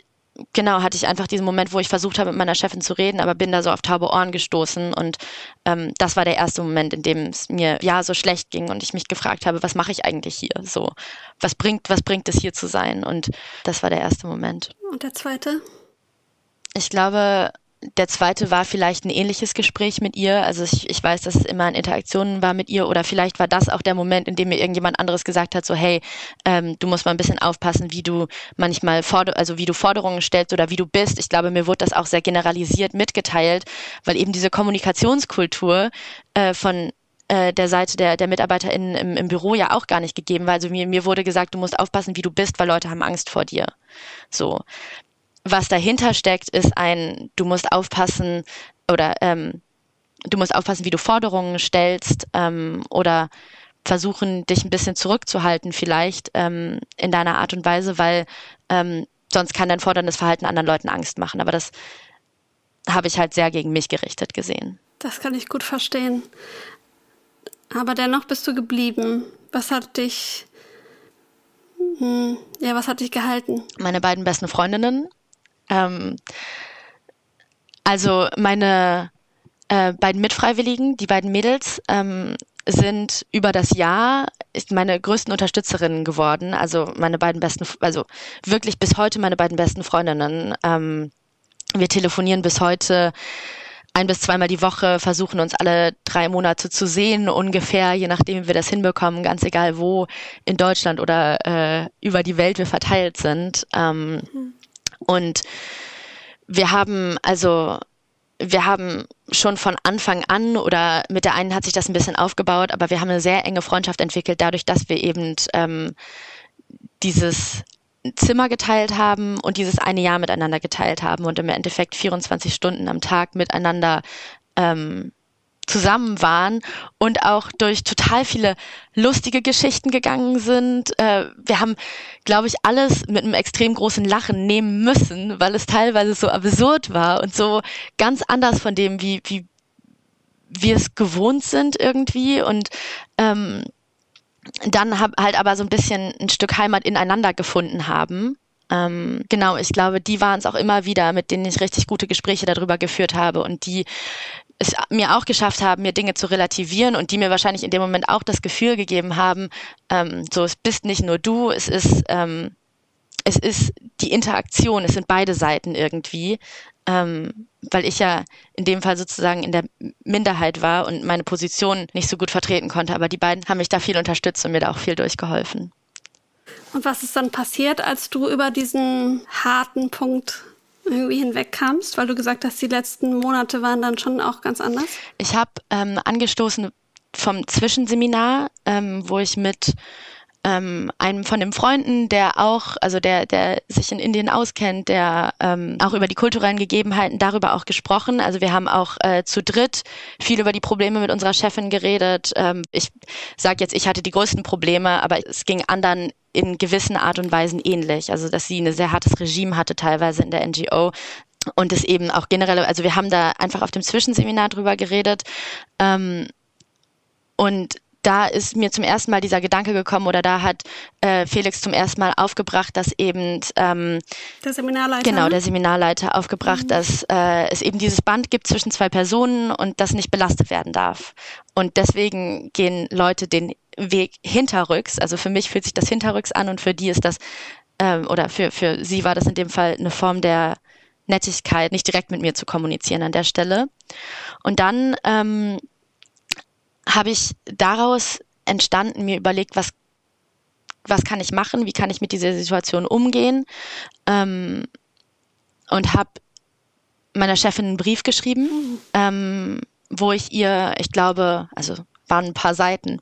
genau, hatte ich einfach diesen Moment, wo ich versucht habe, mit meiner Chefin zu reden, aber bin da so auf taube Ohren gestoßen. Und ähm, das war der erste Moment, in dem es mir ja so schlecht ging und ich mich gefragt habe, was mache ich eigentlich hier? So, was bringt, was bringt es hier zu sein? Und das war der erste Moment. Und der zweite? Ich glaube, der zweite war vielleicht ein ähnliches Gespräch mit ihr. Also ich, ich weiß, dass es immer in Interaktionen war mit ihr oder vielleicht war das auch der Moment, in dem mir irgendjemand anderes gesagt hat, so hey, ähm, du musst mal ein bisschen aufpassen, wie du manchmal Forder also wie du Forderungen stellst oder wie du bist. Ich glaube, mir wurde das auch sehr generalisiert mitgeteilt, weil eben diese Kommunikationskultur äh, von äh, der Seite der, der MitarbeiterInnen im, im Büro ja auch gar nicht gegeben war. Also mir, mir wurde gesagt, du musst aufpassen, wie du bist, weil Leute haben Angst vor dir. So was dahinter steckt, ist ein, du musst aufpassen oder ähm, du musst aufpassen, wie du Forderungen stellst ähm, oder versuchen, dich ein bisschen zurückzuhalten vielleicht ähm, in deiner Art und Weise, weil ähm, sonst kann dein forderndes Verhalten anderen Leuten Angst machen. Aber das habe ich halt sehr gegen mich gerichtet gesehen. Das kann ich gut verstehen. Aber dennoch bist du geblieben. Was hat dich, hm, ja, was hat dich gehalten? Meine beiden besten Freundinnen ähm, also meine äh, beiden Mitfreiwilligen, die beiden Mädels, ähm, sind über das Jahr meine größten Unterstützerinnen geworden. Also meine beiden besten, also wirklich bis heute meine beiden besten Freundinnen. Ähm, wir telefonieren bis heute ein bis zweimal die Woche, versuchen uns alle drei Monate zu sehen, ungefähr, je nachdem wie wir das hinbekommen, ganz egal wo in Deutschland oder äh, über die Welt wir verteilt sind. Ähm, mhm. Und wir haben also wir haben schon von Anfang an oder mit der einen hat sich das ein bisschen aufgebaut, aber wir haben eine sehr enge Freundschaft entwickelt, dadurch, dass wir eben ähm, dieses Zimmer geteilt haben und dieses eine Jahr miteinander geteilt haben und im Endeffekt 24 Stunden am Tag miteinander ähm, zusammen waren und auch durch total viele lustige Geschichten gegangen sind. Äh, wir haben, glaube ich, alles mit einem extrem großen Lachen nehmen müssen, weil es teilweise so absurd war und so ganz anders von dem, wie, wie wir es gewohnt sind irgendwie und ähm, dann hab, halt aber so ein bisschen ein Stück Heimat ineinander gefunden haben. Ähm, genau, ich glaube, die waren es auch immer wieder, mit denen ich richtig gute Gespräche darüber geführt habe und die es mir auch geschafft haben, mir Dinge zu relativieren und die mir wahrscheinlich in dem Moment auch das Gefühl gegeben haben, ähm, so es bist nicht nur du, es ist ähm, es ist die Interaktion, es sind beide Seiten irgendwie, ähm, weil ich ja in dem Fall sozusagen in der Minderheit war und meine Position nicht so gut vertreten konnte. Aber die beiden haben mich da viel unterstützt und mir da auch viel durchgeholfen. Und was ist dann passiert, als du über diesen harten Punkt irgendwie hinwegkamst, weil du gesagt hast, die letzten Monate waren dann schon auch ganz anders? Ich habe ähm, angestoßen vom Zwischenseminar, ähm, wo ich mit ähm, einem von den Freunden, der auch, also der, der sich in Indien auskennt, der ähm, auch über die kulturellen Gegebenheiten darüber auch gesprochen. Also wir haben auch äh, zu dritt viel über die Probleme mit unserer Chefin geredet. Ähm, ich sage jetzt, ich hatte die größten Probleme, aber es ging anderen in gewissen Art und Weisen ähnlich. Also dass sie ein sehr hartes Regime hatte teilweise in der NGO, und es eben auch generell, also wir haben da einfach auf dem Zwischenseminar drüber geredet. Ähm, und da ist mir zum ersten Mal dieser Gedanke gekommen oder da hat äh, Felix zum ersten Mal aufgebracht, dass eben ähm, der Seminarleiter genau ne? der Seminarleiter aufgebracht, mhm. dass äh, es eben dieses Band gibt zwischen zwei Personen und das nicht belastet werden darf. Und deswegen gehen Leute den Weg hinterrücks. Also für mich fühlt sich das hinterrücks an und für die ist das ähm, oder für für sie war das in dem Fall eine Form der Nettigkeit, nicht direkt mit mir zu kommunizieren an der Stelle. Und dann ähm, habe ich daraus entstanden, mir überlegt, was, was kann ich machen, wie kann ich mit dieser Situation umgehen ähm, und habe meiner Chefin einen Brief geschrieben, ähm, wo ich ihr, ich glaube, also waren ein paar Seiten,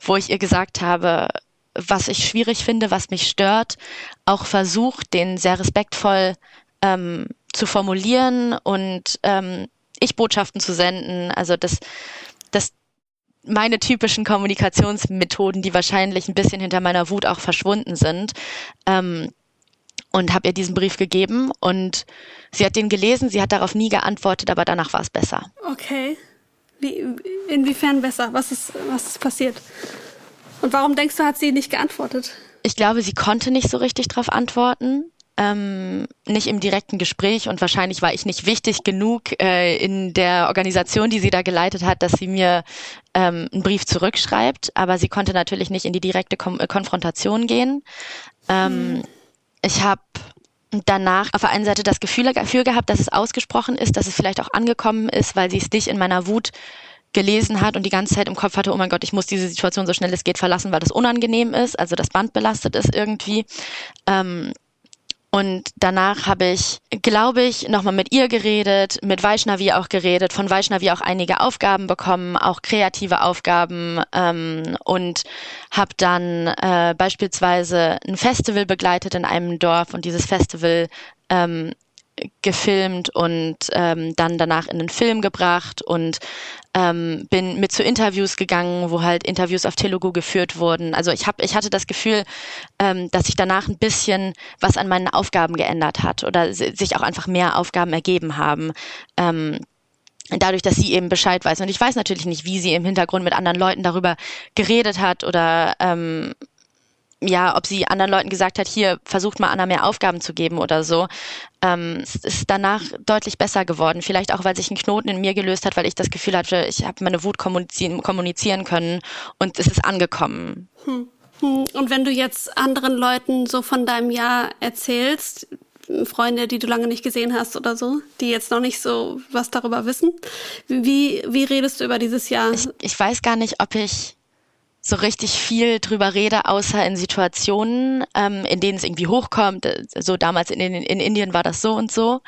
wo ich ihr gesagt habe, was ich schwierig finde, was mich stört, auch versucht, den sehr respektvoll ähm, zu formulieren und ähm, ich Botschaften zu senden. Also das, das meine typischen Kommunikationsmethoden, die wahrscheinlich ein bisschen hinter meiner Wut auch verschwunden sind. Ähm, und habe ihr diesen Brief gegeben und sie hat den gelesen, sie hat darauf nie geantwortet, aber danach war es besser. Okay. Wie, inwiefern besser? Was ist, was ist passiert? Und warum denkst du, hat sie nicht geantwortet? Ich glaube, sie konnte nicht so richtig darauf antworten ähm, nicht im direkten Gespräch und wahrscheinlich war ich nicht wichtig genug äh, in der Organisation, die sie da geleitet hat, dass sie mir ähm, einen Brief zurückschreibt, aber sie konnte natürlich nicht in die direkte Kom Konfrontation gehen. Ähm, mhm. Ich habe danach auf der einen Seite das Gefühl dafür gehabt, dass es ausgesprochen ist, dass es vielleicht auch angekommen ist, weil sie es nicht in meiner Wut gelesen hat und die ganze Zeit im Kopf hatte, oh mein Gott, ich muss diese Situation so schnell es geht verlassen, weil das unangenehm ist, also das Band belastet ist irgendwie. Ähm, und danach habe ich, glaube ich, nochmal mit ihr geredet, mit Vaishnavi auch geredet, von Vaishnavi auch einige Aufgaben bekommen, auch kreative Aufgaben ähm, und habe dann äh, beispielsweise ein Festival begleitet in einem Dorf und dieses Festival ähm, gefilmt und ähm, dann danach in den Film gebracht und ähm, bin mit zu Interviews gegangen, wo halt Interviews auf Telugu geführt wurden. Also ich habe, ich hatte das Gefühl, ähm, dass sich danach ein bisschen was an meinen Aufgaben geändert hat oder sich auch einfach mehr Aufgaben ergeben haben. Ähm, dadurch, dass sie eben Bescheid weiß. Und ich weiß natürlich nicht, wie sie im Hintergrund mit anderen Leuten darüber geredet hat oder ähm, ja, ob sie anderen Leuten gesagt hat, hier versucht mal Anna mehr Aufgaben zu geben oder so. Ähm, es ist danach deutlich besser geworden. Vielleicht auch, weil sich ein Knoten in mir gelöst hat, weil ich das Gefühl hatte, ich habe meine Wut kommunizieren, kommunizieren können und es ist angekommen. Hm. hm. Und wenn du jetzt anderen Leuten so von deinem Jahr erzählst, Freunde, die du lange nicht gesehen hast oder so, die jetzt noch nicht so was darüber wissen, wie, wie redest du über dieses Jahr? Ich, ich weiß gar nicht, ob ich so richtig viel drüber rede, außer in Situationen, ähm, in denen es irgendwie hochkommt. So damals in, in, in Indien war das so und so.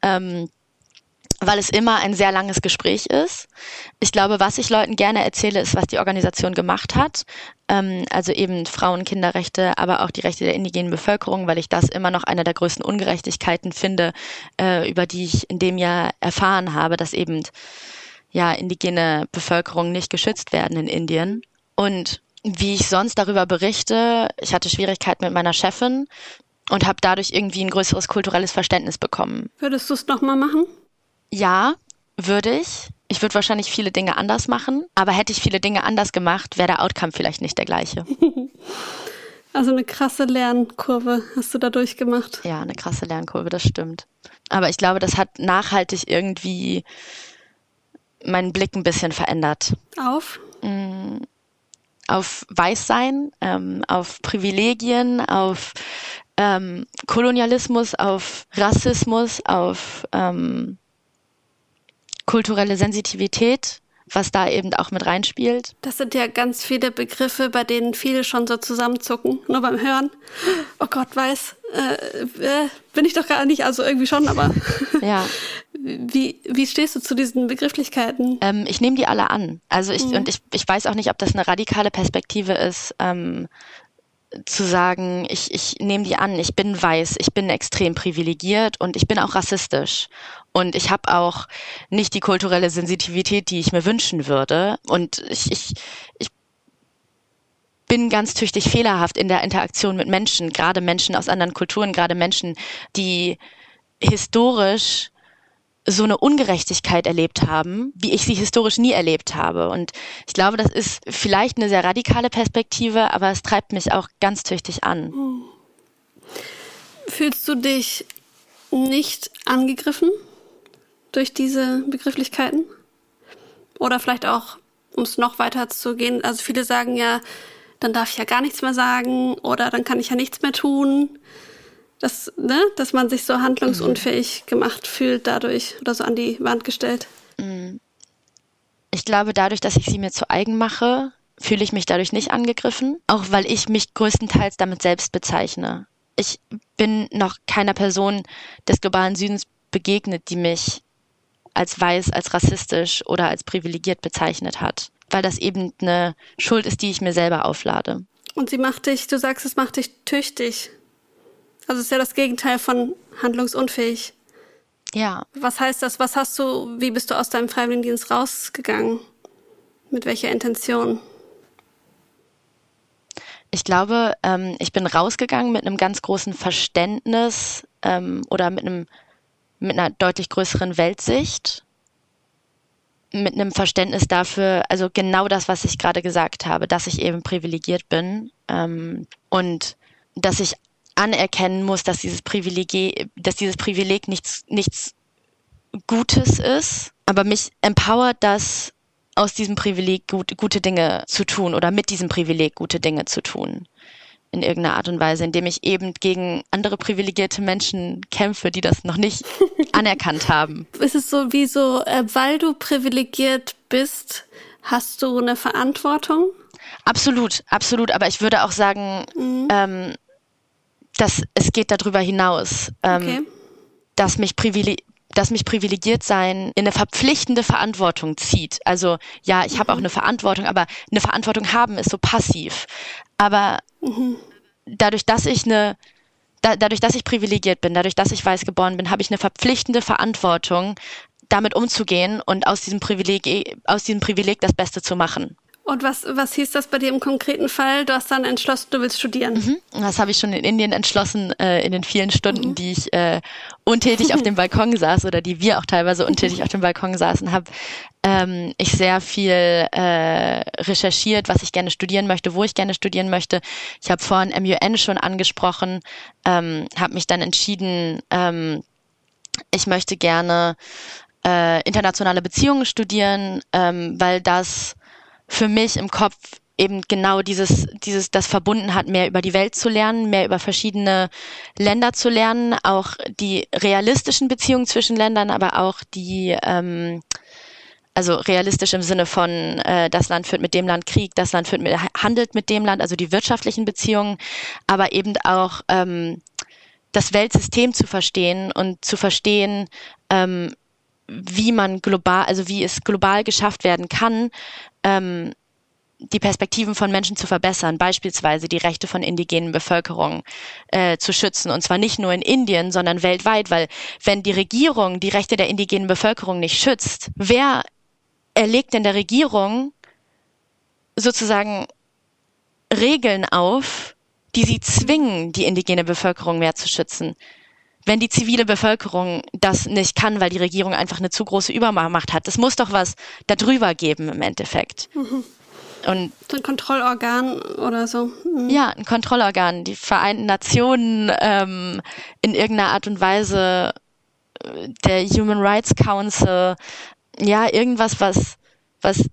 Ähm, weil es immer ein sehr langes Gespräch ist. Ich glaube, was ich Leuten gerne erzähle, ist, was die Organisation gemacht hat. Ähm, also eben Frauen, Kinderrechte, aber auch die Rechte der indigenen Bevölkerung, weil ich das immer noch eine der größten Ungerechtigkeiten finde, äh, über die ich in dem Jahr erfahren habe, dass eben ja indigene Bevölkerung nicht geschützt werden in Indien. Und wie ich sonst darüber berichte, ich hatte Schwierigkeiten mit meiner Chefin und habe dadurch irgendwie ein größeres kulturelles Verständnis bekommen. Würdest du es nochmal machen? Ja, würde ich. Ich würde wahrscheinlich viele Dinge anders machen, aber hätte ich viele Dinge anders gemacht, wäre der Outcome vielleicht nicht der gleiche. Also eine krasse Lernkurve hast du da durchgemacht. Ja, eine krasse Lernkurve, das stimmt. Aber ich glaube, das hat nachhaltig irgendwie meinen Blick ein bisschen verändert. Auf? Auf Weißsein, ähm, auf Privilegien, auf ähm, Kolonialismus, auf Rassismus, auf ähm, kulturelle Sensitivität, was da eben auch mit reinspielt. Das sind ja ganz viele Begriffe, bei denen viele schon so zusammenzucken, nur beim Hören. Oh Gott, weiß, äh, äh, bin ich doch gar nicht, also irgendwie schon, aber ja. Wie, wie stehst du zu diesen Begrifflichkeiten? Ähm, ich nehme die alle an. Also ich, mhm. und ich, ich weiß auch nicht, ob das eine radikale Perspektive ist, ähm, zu sagen, ich, ich nehme die an, ich bin weiß, ich bin extrem privilegiert und ich bin auch rassistisch. Und ich habe auch nicht die kulturelle Sensitivität, die ich mir wünschen würde. Und ich, ich, ich bin ganz tüchtig fehlerhaft in der Interaktion mit Menschen, gerade Menschen aus anderen Kulturen, gerade Menschen, die historisch so eine Ungerechtigkeit erlebt haben, wie ich sie historisch nie erlebt habe. Und ich glaube, das ist vielleicht eine sehr radikale Perspektive, aber es treibt mich auch ganz tüchtig an. Fühlst du dich nicht angegriffen durch diese Begrifflichkeiten? Oder vielleicht auch, um es noch weiter zu gehen, also viele sagen ja, dann darf ich ja gar nichts mehr sagen oder dann kann ich ja nichts mehr tun dass, ne, dass man sich so handlungsunfähig mhm. gemacht fühlt dadurch oder so an die Wand gestellt. Mhm. Ich glaube, dadurch, dass ich sie mir zu eigen mache, fühle ich mich dadurch nicht angegriffen, auch weil ich mich größtenteils damit selbst bezeichne. Ich bin noch keiner Person des globalen Südens begegnet, die mich als weiß, als rassistisch oder als privilegiert bezeichnet hat, weil das eben eine Schuld ist, die ich mir selber auflade. Und sie macht dich, du sagst, es macht dich tüchtig. Also es ist ja das Gegenteil von handlungsunfähig. Ja. Was heißt das? Was hast du, wie bist du aus deinem Freiwilligendienst rausgegangen? Mit welcher Intention? Ich glaube, ähm, ich bin rausgegangen mit einem ganz großen Verständnis ähm, oder mit einem mit einer deutlich größeren Weltsicht, mit einem Verständnis dafür, also genau das, was ich gerade gesagt habe, dass ich eben privilegiert bin ähm, und dass ich anerkennen muss, dass dieses Privileg, dass dieses Privileg nichts, nichts Gutes ist, aber mich empowert das, aus diesem Privileg gut, gute Dinge zu tun oder mit diesem Privileg gute Dinge zu tun. In irgendeiner Art und Weise, indem ich eben gegen andere privilegierte Menschen kämpfe, die das noch nicht anerkannt haben. Ist es so wie so, äh, weil du privilegiert bist, hast du eine Verantwortung? Absolut, absolut. Aber ich würde auch sagen, mhm. ähm, dass es geht darüber hinaus, ähm, okay. dass mich privileg dass mich privilegiert sein in eine verpflichtende Verantwortung zieht. Also ja, ich mhm. habe auch eine Verantwortung, aber eine Verantwortung haben ist so passiv. Aber mhm. dadurch, dass ich eine da, dadurch, dass ich privilegiert bin, dadurch, dass ich weiß geboren bin, habe ich eine verpflichtende Verantwortung, damit umzugehen und aus diesem Privileg, aus diesem Privileg das Beste zu machen. Und was, was hieß das bei dir im konkreten Fall? Du hast dann entschlossen, du willst studieren. Mhm. Das habe ich schon in Indien entschlossen, äh, in den vielen Stunden, mhm. die ich äh, untätig auf dem Balkon saß oder die wir auch teilweise untätig auf dem Balkon saßen, habe ähm, ich sehr viel äh, recherchiert, was ich gerne studieren möchte, wo ich gerne studieren möchte. Ich habe vorhin MUN schon angesprochen, ähm, habe mich dann entschieden, ähm, ich möchte gerne äh, internationale Beziehungen studieren, ähm, weil das für mich im Kopf eben genau dieses, dieses, das verbunden hat, mehr über die Welt zu lernen, mehr über verschiedene Länder zu lernen, auch die realistischen Beziehungen zwischen Ländern, aber auch die, ähm, also realistisch im Sinne von, äh, das Land führt mit dem Land Krieg, das Land führt mit, handelt mit dem Land, also die wirtschaftlichen Beziehungen, aber eben auch ähm, das Weltsystem zu verstehen und zu verstehen, ähm, wie man global, also wie es global geschafft werden kann, ähm, die Perspektiven von Menschen zu verbessern, beispielsweise die Rechte von indigenen Bevölkerung äh, zu schützen. Und zwar nicht nur in Indien, sondern weltweit, weil wenn die Regierung die Rechte der indigenen Bevölkerung nicht schützt, wer erlegt denn der Regierung sozusagen Regeln auf, die sie zwingen, die indigene Bevölkerung mehr zu schützen? Wenn die zivile Bevölkerung das nicht kann, weil die Regierung einfach eine zu große Übermacht hat. Es muss doch was darüber geben im Endeffekt. Mhm. Und ein Kontrollorgan oder so. Mhm. Ja, ein Kontrollorgan. Die Vereinten Nationen ähm, in irgendeiner Art und Weise, äh, der Human Rights Council, ja, irgendwas, was, was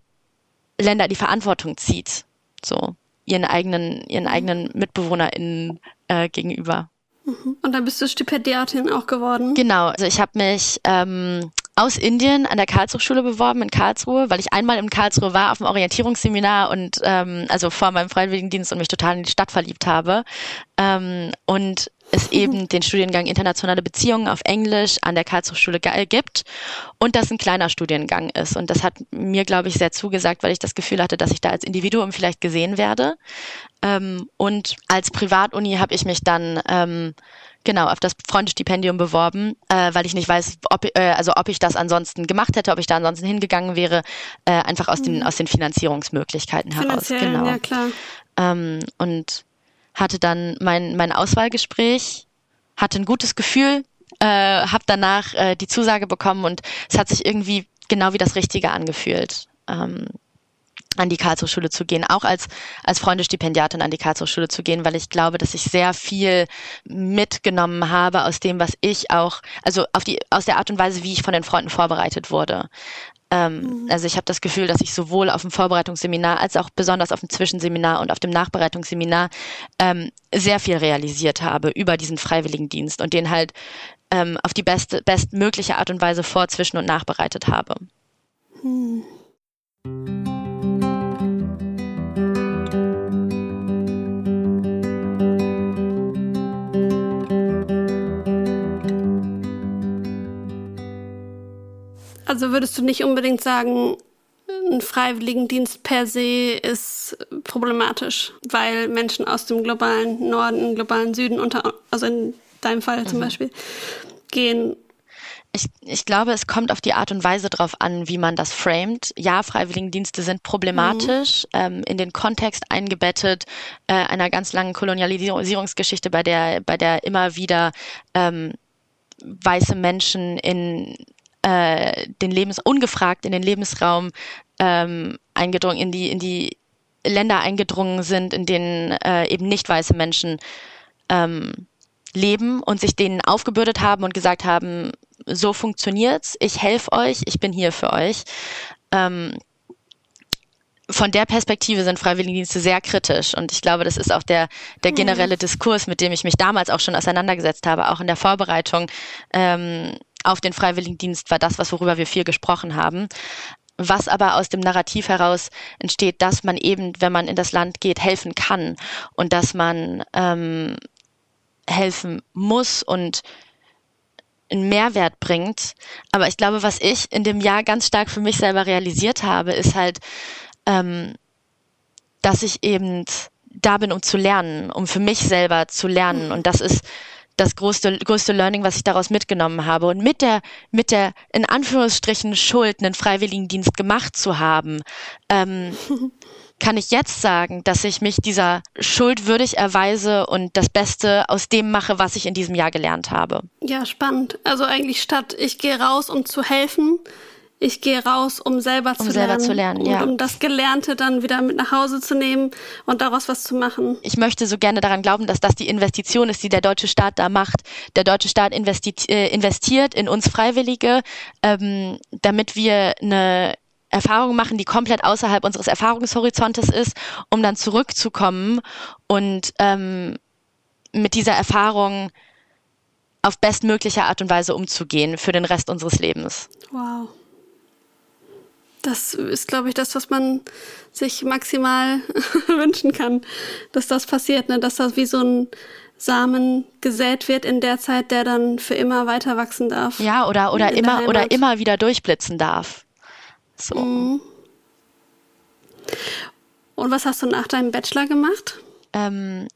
Länder die Verantwortung zieht. So, ihren eigenen, ihren eigenen MitbewohnerInnen äh, gegenüber. Mhm. Und dann bist du Stipendiatin auch geworden? Genau, also ich habe mich ähm, aus Indien an der Karlsruhe-Schule beworben in Karlsruhe, weil ich einmal in Karlsruhe war auf dem Orientierungsseminar und ähm, also vor meinem Freiwilligendienst und mich total in die Stadt verliebt habe. Ähm, und es eben den Studiengang Internationale Beziehungen auf Englisch an der Karlsruhe-Schule gibt und das ein kleiner Studiengang ist. Und das hat mir, glaube ich, sehr zugesagt, weil ich das Gefühl hatte, dass ich da als Individuum vielleicht gesehen werde. Ähm, und als Privatuni habe ich mich dann ähm, genau auf das Freundestipendium beworben, äh, weil ich nicht weiß, ob äh, also ob ich das ansonsten gemacht hätte, ob ich da ansonsten hingegangen wäre, äh, einfach aus den mhm. aus den Finanzierungsmöglichkeiten heraus. Genau. Ja, klar. Ähm, und hatte dann mein, mein Auswahlgespräch, hatte ein gutes Gefühl, äh, habe danach äh, die Zusage bekommen und es hat sich irgendwie genau wie das Richtige angefühlt. Ähm, an die Karlsruhe-Schule zu gehen, auch als, als Freundestipendiatin an die Karlsruhe-Schule zu gehen, weil ich glaube, dass ich sehr viel mitgenommen habe aus dem, was ich auch, also auf die, aus der Art und Weise, wie ich von den Freunden vorbereitet wurde. Ähm, mhm. Also ich habe das Gefühl, dass ich sowohl auf dem Vorbereitungsseminar als auch besonders auf dem Zwischenseminar und auf dem Nachbereitungsseminar ähm, sehr viel realisiert habe über diesen Freiwilligendienst und den halt ähm, auf die beste, bestmögliche Art und Weise vor, zwischen und nachbereitet habe. Mhm. Also würdest du nicht unbedingt sagen, ein Freiwilligendienst per se ist problematisch, weil Menschen aus dem globalen Norden, globalen Süden, unter, also in deinem Fall zum mhm. Beispiel, gehen. Ich, ich glaube, es kommt auf die Art und Weise drauf an, wie man das framet. Ja, Freiwilligendienste sind problematisch, mhm. ähm, in den Kontext eingebettet äh, einer ganz langen Kolonialisierungsgeschichte, bei der, bei der immer wieder ähm, weiße Menschen in äh, den Lebens ungefragt in den Lebensraum ähm, eingedrungen, in die in die Länder eingedrungen sind, in denen äh, eben nicht weiße Menschen ähm, leben und sich denen aufgebürdet haben und gesagt haben, so funktioniert's, ich helfe euch, ich bin hier für euch. Ähm, von der Perspektive sind Freiwilligendienste sehr kritisch und ich glaube, das ist auch der, der mhm. generelle Diskurs, mit dem ich mich damals auch schon auseinandergesetzt habe, auch in der Vorbereitung. Ähm, auf den Freiwilligendienst war das, was worüber wir viel gesprochen haben. Was aber aus dem Narrativ heraus entsteht, dass man eben, wenn man in das Land geht, helfen kann und dass man ähm, helfen muss und einen Mehrwert bringt. Aber ich glaube, was ich in dem Jahr ganz stark für mich selber realisiert habe, ist halt, ähm, dass ich eben da bin, um zu lernen, um für mich selber zu lernen. Und das ist das größte, größte Learning, was ich daraus mitgenommen habe. Und mit der, mit der, in Anführungsstrichen, Schuld, einen Freiwilligendienst gemacht zu haben, ähm, kann ich jetzt sagen, dass ich mich dieser Schuld würdig erweise und das Beste aus dem mache, was ich in diesem Jahr gelernt habe. Ja, spannend. Also eigentlich statt ich gehe raus, um zu helfen, ich gehe raus, um selber um zu selber lernen. Zu lernen ja. Um das Gelernte dann wieder mit nach Hause zu nehmen und daraus was zu machen. Ich möchte so gerne daran glauben, dass das die Investition ist, die der deutsche Staat da macht. Der deutsche Staat investiert, äh, investiert in uns Freiwillige, ähm, damit wir eine Erfahrung machen, die komplett außerhalb unseres Erfahrungshorizontes ist, um dann zurückzukommen und ähm, mit dieser Erfahrung auf bestmögliche Art und Weise umzugehen für den Rest unseres Lebens. Wow das ist, glaube ich, das, was man sich maximal wünschen kann, dass das passiert, ne? dass das wie so ein Samen gesät wird in der Zeit, der dann für immer weiter wachsen darf. Ja, oder, oder immer, oder immer wieder durchblitzen darf. So. Mhm. Und was hast du nach deinem Bachelor gemacht? Ähm,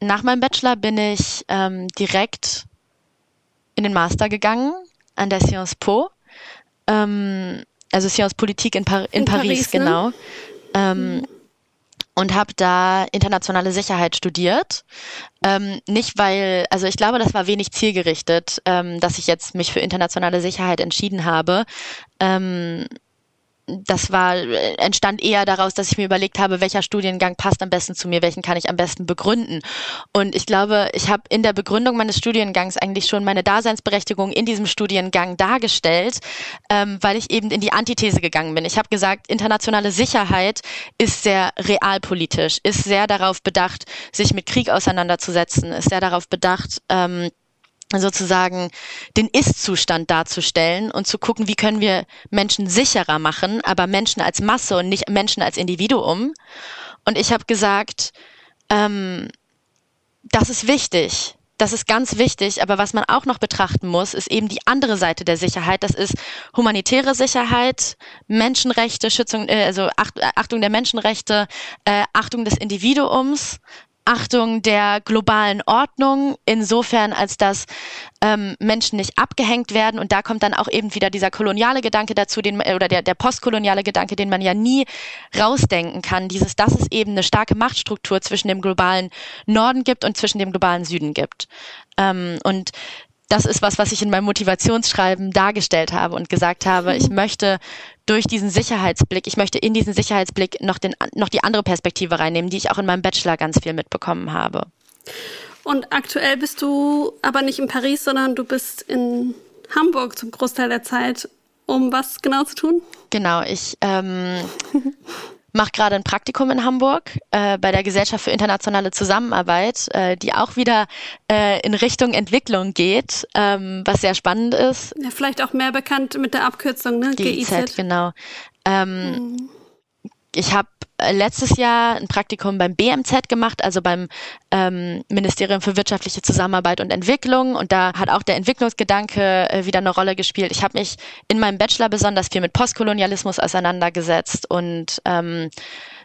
nach meinem Bachelor bin ich ähm, direkt in den Master gegangen an der Sciences Po. Ähm, also Sciences Politik in, Par in, in Paris, Paris ne? genau. Ähm, mhm. Und habe da internationale Sicherheit studiert. Ähm, nicht weil, also ich glaube, das war wenig zielgerichtet, ähm, dass ich jetzt mich für internationale Sicherheit entschieden habe. Ähm, das war, entstand eher daraus, dass ich mir überlegt habe, welcher Studiengang passt am besten zu mir, welchen kann ich am besten begründen. Und ich glaube, ich habe in der Begründung meines Studiengangs eigentlich schon meine Daseinsberechtigung in diesem Studiengang dargestellt, ähm, weil ich eben in die Antithese gegangen bin. Ich habe gesagt, internationale Sicherheit ist sehr realpolitisch, ist sehr darauf bedacht, sich mit Krieg auseinanderzusetzen, ist sehr darauf bedacht, ähm, sozusagen den Ist-Zustand darzustellen und zu gucken, wie können wir Menschen sicherer machen, aber Menschen als Masse und nicht Menschen als Individuum. Und ich habe gesagt, ähm, das ist wichtig. Das ist ganz wichtig, aber was man auch noch betrachten muss, ist eben die andere Seite der Sicherheit. Das ist humanitäre Sicherheit, Menschenrechte, Schützung, äh, also Achtung der Menschenrechte, äh, Achtung des Individuums, Achtung der globalen Ordnung, insofern als dass ähm, Menschen nicht abgehängt werden. Und da kommt dann auch eben wieder dieser koloniale Gedanke dazu, den, oder der, der postkoloniale Gedanke, den man ja nie rausdenken kann. Dieses, dass es eben eine starke Machtstruktur zwischen dem globalen Norden gibt und zwischen dem globalen Süden gibt. Ähm, und das ist was, was ich in meinem Motivationsschreiben dargestellt habe und gesagt habe, ich möchte durch diesen Sicherheitsblick, ich möchte in diesen Sicherheitsblick noch, den, noch die andere Perspektive reinnehmen, die ich auch in meinem Bachelor ganz viel mitbekommen habe. Und aktuell bist du aber nicht in Paris, sondern du bist in Hamburg zum Großteil der Zeit. Um was genau zu tun? Genau, ich ähm, mache gerade ein Praktikum in Hamburg äh, bei der Gesellschaft für internationale Zusammenarbeit, äh, die auch wieder äh, in Richtung Entwicklung geht, ähm, was sehr spannend ist. Ja, vielleicht auch mehr bekannt mit der Abkürzung, ne? GIZ, GIZ. genau. Ähm, mhm. Ich habe letztes Jahr ein Praktikum beim BMZ gemacht, also beim ähm, Ministerium für wirtschaftliche Zusammenarbeit und Entwicklung. Und da hat auch der Entwicklungsgedanke äh, wieder eine Rolle gespielt. Ich habe mich in meinem Bachelor besonders viel mit Postkolonialismus auseinandergesetzt und ähm,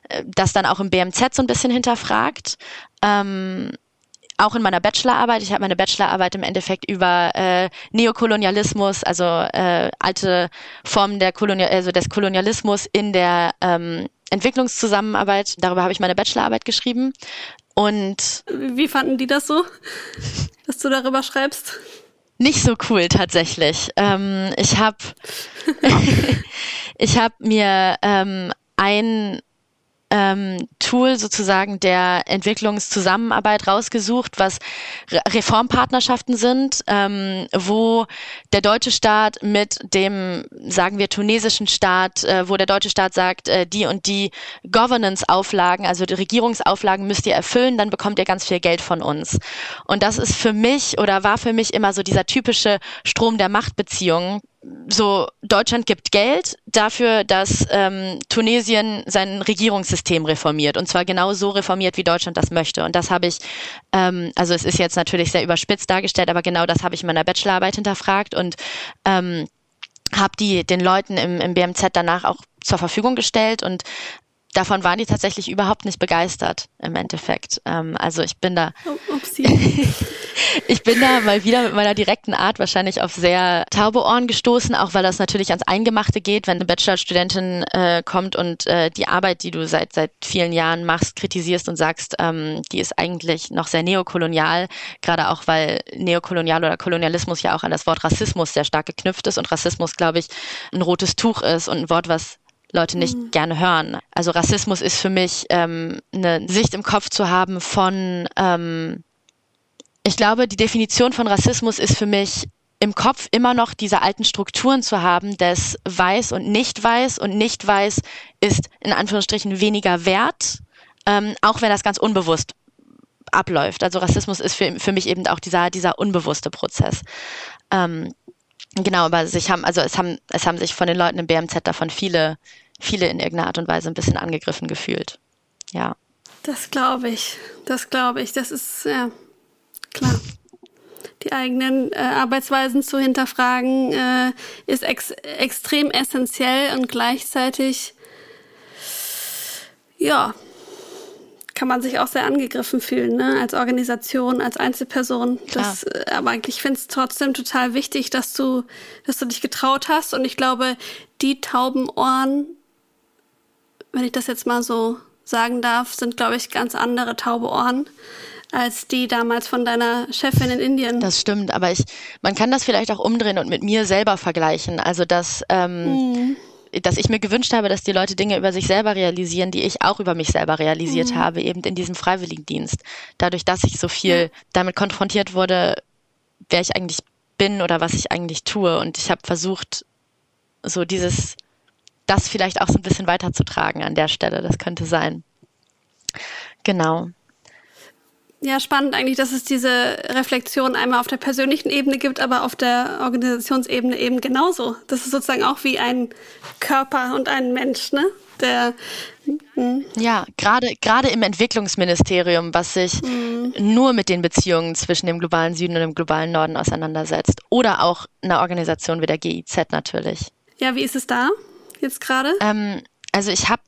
äh, das dann auch im BMZ so ein bisschen hinterfragt. Ähm, auch in meiner Bachelorarbeit. Ich habe meine Bachelorarbeit im Endeffekt über äh, Neokolonialismus, also äh, alte Formen der Kolonial, also des Kolonialismus in der ähm, Entwicklungszusammenarbeit. Darüber habe ich meine Bachelorarbeit geschrieben. Und wie fanden die das so, dass du darüber schreibst? Nicht so cool tatsächlich. Ähm, ich habe ich habe mir ähm, ein ähm, Tool sozusagen der Entwicklungszusammenarbeit rausgesucht, was Re Reformpartnerschaften sind, ähm, wo der deutsche Staat mit dem, sagen wir, tunesischen Staat, äh, wo der deutsche Staat sagt, äh, die und die Governance-Auflagen, also die Regierungsauflagen müsst ihr erfüllen, dann bekommt ihr ganz viel Geld von uns. Und das ist für mich oder war für mich immer so dieser typische Strom der Machtbeziehungen, so Deutschland gibt Geld dafür, dass ähm, Tunesien sein Regierungssystem reformiert und zwar genau so reformiert, wie Deutschland das möchte. Und das habe ich, ähm, also es ist jetzt natürlich sehr überspitzt dargestellt, aber genau das habe ich in meiner Bachelorarbeit hinterfragt und ähm, habe die den Leuten im, im BMZ danach auch zur Verfügung gestellt und davon waren die tatsächlich überhaupt nicht begeistert im Endeffekt. Ähm, also ich bin da, oh, ich bin da mal wieder mit meiner direkten Art wahrscheinlich auf sehr taube Ohren gestoßen, auch weil das natürlich ans Eingemachte geht, wenn eine Bachelorstudentin äh, kommt und äh, die Arbeit, die du seit seit vielen Jahren machst, kritisierst und sagst, ähm, die ist eigentlich noch sehr neokolonial, gerade auch weil neokolonial oder Kolonialismus ja auch an das Wort Rassismus sehr stark geknüpft ist und Rassismus, glaube ich, ein rotes Tuch ist und ein Wort, was Leute nicht mhm. gerne hören. Also Rassismus ist für mich ähm, eine Sicht im Kopf zu haben von, ähm, ich glaube, die Definition von Rassismus ist für mich im Kopf immer noch diese alten Strukturen zu haben, des weiß und nicht weiß und nicht weiß ist in Anführungsstrichen weniger wert, ähm, auch wenn das ganz unbewusst abläuft. Also Rassismus ist für, für mich eben auch dieser, dieser unbewusste Prozess. Ähm, Genau, aber sich haben, also es haben, es haben sich von den Leuten im BMZ davon viele, viele in irgendeiner Art und Weise ein bisschen angegriffen gefühlt. Ja. Das glaube ich. Das glaube ich. Das ist ja klar. Die eigenen äh, Arbeitsweisen zu hinterfragen äh, ist ex extrem essentiell und gleichzeitig ja kann man sich auch sehr angegriffen fühlen, ne? als Organisation, als Einzelperson. Das, äh, aber ich finde es trotzdem total wichtig, dass du, dass du dich getraut hast. Und ich glaube, die tauben Ohren, wenn ich das jetzt mal so sagen darf, sind, glaube ich, ganz andere taube Ohren als die damals von deiner Chefin in Indien. Das stimmt, aber ich, man kann das vielleicht auch umdrehen und mit mir selber vergleichen. Also dass ähm, mhm dass ich mir gewünscht habe, dass die Leute Dinge über sich selber realisieren, die ich auch über mich selber realisiert mhm. habe, eben in diesem Freiwilligendienst. Dadurch, dass ich so viel ja. damit konfrontiert wurde, wer ich eigentlich bin oder was ich eigentlich tue. Und ich habe versucht, so dieses, das vielleicht auch so ein bisschen weiterzutragen an der Stelle. Das könnte sein. Genau. Ja, spannend eigentlich, dass es diese Reflexion einmal auf der persönlichen Ebene gibt, aber auf der Organisationsebene eben genauso. Das ist sozusagen auch wie ein Körper und ein Mensch, ne? Der hm. ja, gerade gerade im Entwicklungsministerium, was sich mhm. nur mit den Beziehungen zwischen dem globalen Süden und dem globalen Norden auseinandersetzt, oder auch eine Organisation wie der GIZ natürlich. Ja, wie ist es da jetzt gerade? Ähm, also ich habe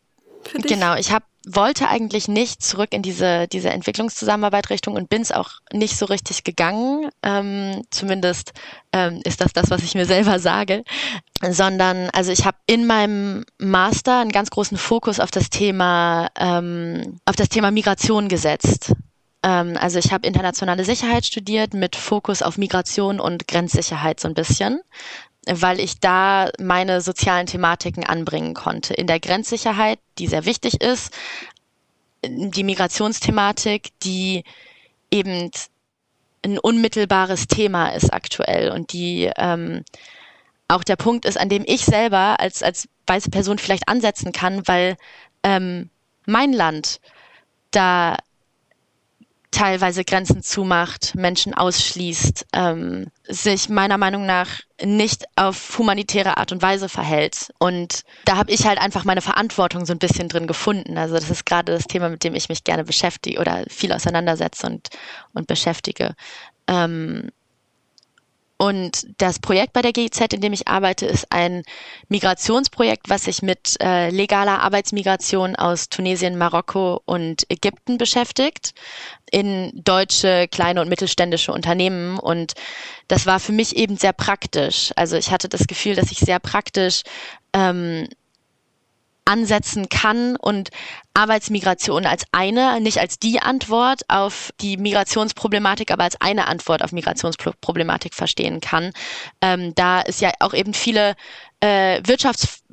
genau, ich habe wollte eigentlich nicht zurück in diese, diese Entwicklungszusammenarbeit Richtung und bin es auch nicht so richtig gegangen. Ähm, zumindest ähm, ist das das, was ich mir selber sage. Sondern, also ich habe in meinem Master einen ganz großen Fokus auf das Thema, ähm, auf das Thema Migration gesetzt. Ähm, also ich habe internationale Sicherheit studiert mit Fokus auf Migration und Grenzsicherheit so ein bisschen weil ich da meine sozialen Thematiken anbringen konnte. In der Grenzsicherheit, die sehr wichtig ist, die Migrationsthematik, die eben ein unmittelbares Thema ist aktuell und die ähm, auch der Punkt ist, an dem ich selber als, als weiße Person vielleicht ansetzen kann, weil ähm, mein Land da teilweise Grenzen zumacht, Menschen ausschließt, ähm, sich meiner Meinung nach nicht auf humanitäre Art und Weise verhält. Und da habe ich halt einfach meine Verantwortung so ein bisschen drin gefunden. Also das ist gerade das Thema, mit dem ich mich gerne beschäftige oder viel auseinandersetze und, und beschäftige. Ähm, und das Projekt bei der GIZ, in dem ich arbeite, ist ein Migrationsprojekt, was sich mit äh, legaler Arbeitsmigration aus Tunesien, Marokko und Ägypten beschäftigt in deutsche kleine und mittelständische Unternehmen. Und das war für mich eben sehr praktisch. Also ich hatte das Gefühl, dass ich sehr praktisch ähm, ansetzen kann und Arbeitsmigration als eine, nicht als die Antwort auf die Migrationsproblematik, aber als eine Antwort auf Migrationsproblematik verstehen kann. Ähm, da es ja auch eben viele äh, Wirtschafts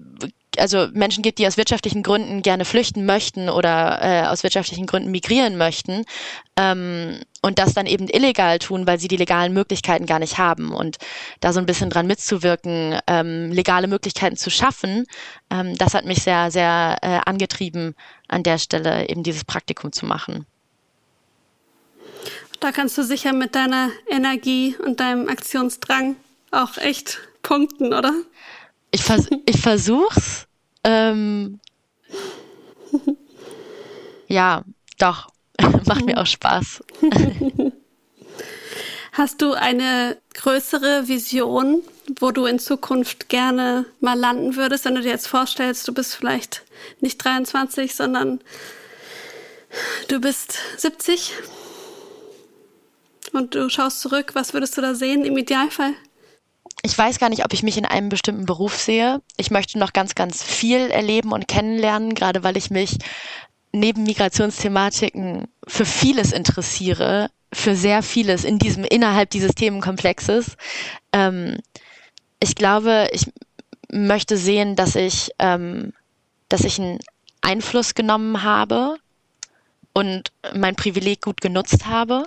also Menschen gibt, die aus wirtschaftlichen Gründen gerne flüchten möchten oder äh, aus wirtschaftlichen Gründen migrieren möchten ähm, und das dann eben illegal tun, weil sie die legalen Möglichkeiten gar nicht haben. Und da so ein bisschen dran mitzuwirken, ähm, legale Möglichkeiten zu schaffen, ähm, das hat mich sehr, sehr äh, angetrieben, an der Stelle eben dieses Praktikum zu machen. Da kannst du sicher mit deiner Energie und deinem Aktionsdrang auch echt punkten, oder? Ich, vers ich versuch's. Ähm, ja, doch. Macht mir auch Spaß. Hast du eine größere Vision, wo du in Zukunft gerne mal landen würdest, wenn du dir jetzt vorstellst, du bist vielleicht nicht 23, sondern du bist 70 und du schaust zurück, was würdest du da sehen im Idealfall? Ich weiß gar nicht, ob ich mich in einem bestimmten Beruf sehe. Ich möchte noch ganz, ganz viel erleben und kennenlernen, gerade weil ich mich neben Migrationsthematiken für vieles interessiere, für sehr vieles in diesem, innerhalb dieses Themenkomplexes. Ähm, ich glaube, ich möchte sehen, dass ich, ähm, dass ich einen Einfluss genommen habe und mein Privileg gut genutzt habe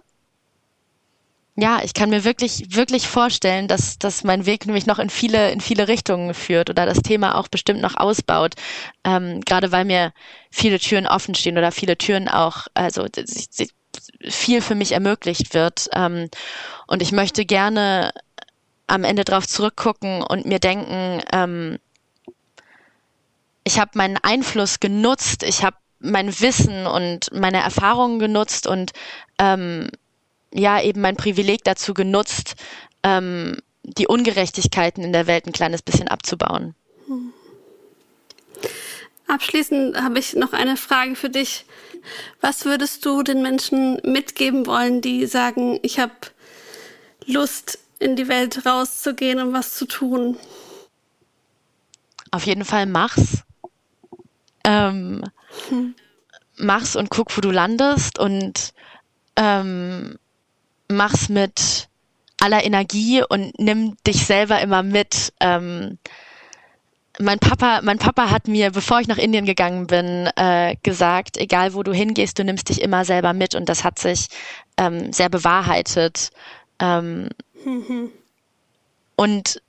ja, ich kann mir wirklich, wirklich vorstellen, dass, dass mein Weg nämlich noch in viele, in viele Richtungen führt oder das Thema auch bestimmt noch ausbaut. Ähm, gerade weil mir viele Türen offen stehen oder viele Türen auch, also viel für mich ermöglicht wird. Ähm, und ich möchte gerne am Ende drauf zurückgucken und mir denken, ähm, ich habe meinen Einfluss genutzt, ich habe mein Wissen und meine Erfahrungen genutzt und ähm, ja eben mein Privileg dazu genutzt, ähm, die Ungerechtigkeiten in der Welt ein kleines bisschen abzubauen. Hm. Abschließend habe ich noch eine Frage für dich. Was würdest du den Menschen mitgeben wollen, die sagen, ich habe Lust, in die Welt rauszugehen und was zu tun? Auf jeden Fall mach's. Ähm, hm. Mach's und guck, wo du landest und ähm, mach's mit aller Energie und nimm dich selber immer mit. Ähm, mein Papa, mein Papa hat mir, bevor ich nach Indien gegangen bin, äh, gesagt, egal wo du hingehst, du nimmst dich immer selber mit und das hat sich ähm, sehr bewahrheitet. Ähm, mhm. Und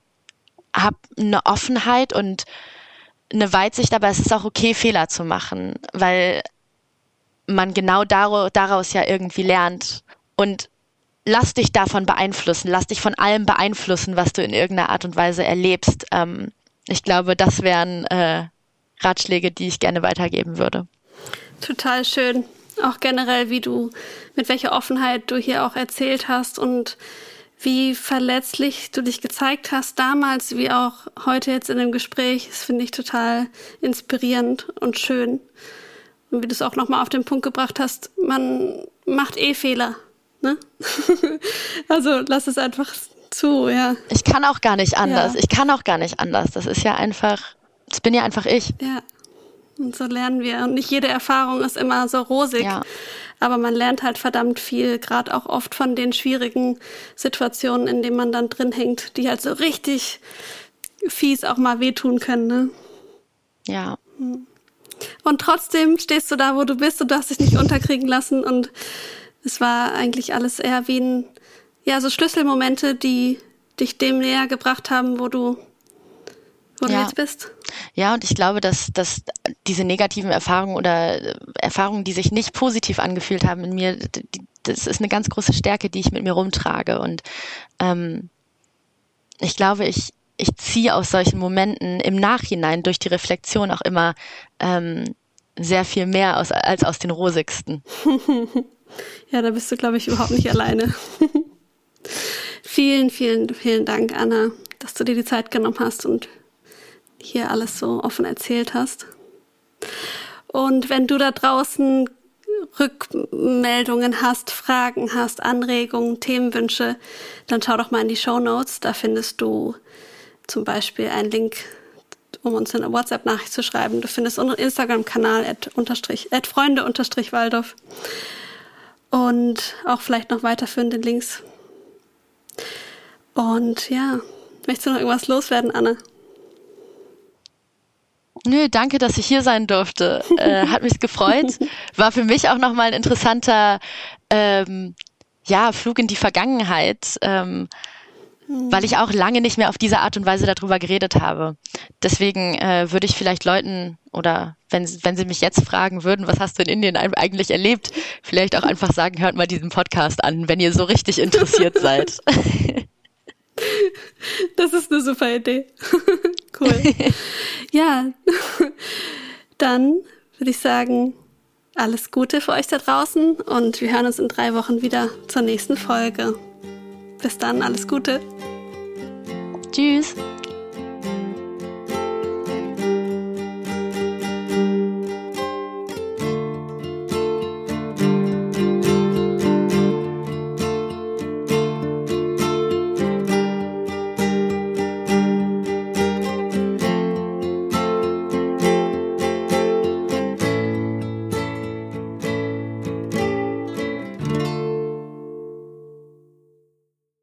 habe eine Offenheit und eine Weitsicht, aber es ist auch okay, Fehler zu machen, weil man genau daraus ja irgendwie lernt. Und lass dich davon beeinflussen, lass dich von allem beeinflussen, was du in irgendeiner Art und Weise erlebst. Ähm, ich glaube, das wären äh, Ratschläge, die ich gerne weitergeben würde. Total schön. Auch generell, wie du, mit welcher Offenheit du hier auch erzählt hast und wie verletzlich du dich gezeigt hast damals, wie auch heute jetzt in dem Gespräch. Das finde ich total inspirierend und schön. Und wie du es auch nochmal auf den Punkt gebracht hast, man macht eh Fehler. Ne? also lass es einfach zu, ja. Ich kann auch gar nicht anders. Ja. Ich kann auch gar nicht anders. Das ist ja einfach, das bin ja einfach ich. Ja. Und so lernen wir. Und nicht jede Erfahrung ist immer so rosig. Ja. Aber man lernt halt verdammt viel, gerade auch oft von den schwierigen Situationen, in denen man dann drin hängt, die halt so richtig fies auch mal wehtun können. Ne? Ja. Hm. Und trotzdem stehst du da, wo du bist und du hast dich nicht unterkriegen lassen. Und es war eigentlich alles eher wie ein ja, so Schlüsselmomente, die dich dem näher gebracht haben, wo du, wo ja. du jetzt bist. Ja, und ich glaube, dass, dass diese negativen Erfahrungen oder Erfahrungen, die sich nicht positiv angefühlt haben in mir, das ist eine ganz große Stärke, die ich mit mir rumtrage. Und ähm, ich glaube, ich, ich ziehe aus solchen Momenten im Nachhinein durch die Reflexion auch immer ähm, sehr viel mehr aus, als aus den rosigsten. ja, da bist du, glaube ich, überhaupt nicht alleine. Vielen, vielen, vielen Dank, Anna, dass du dir die Zeit genommen hast und hier alles so offen erzählt hast. Und wenn du da draußen Rückmeldungen hast, Fragen hast, Anregungen, Themenwünsche, dann schau doch mal in die Show Notes. Da findest du zum Beispiel einen Link, um uns eine WhatsApp-Nachricht zu schreiben. Du findest unseren Instagram-Kanal at, at Freunde unterstrich Waldorf. Und auch vielleicht noch weiterführende Links und ja, möchtest du noch irgendwas loswerden, Anne? Nö, danke, dass ich hier sein durfte. Äh, hat mich gefreut. War für mich auch nochmal ein interessanter ähm, ja, Flug in die Vergangenheit, ähm, hm. weil ich auch lange nicht mehr auf diese Art und Weise darüber geredet habe. Deswegen äh, würde ich vielleicht Leuten oder wenn, wenn sie mich jetzt fragen würden, was hast du in Indien eigentlich erlebt, vielleicht auch einfach sagen, hört mal diesen Podcast an, wenn ihr so richtig interessiert seid. Das ist eine super Idee. cool. ja, dann würde ich sagen, alles Gute für euch da draußen und wir hören uns in drei Wochen wieder zur nächsten Folge. Bis dann, alles Gute. Tschüss.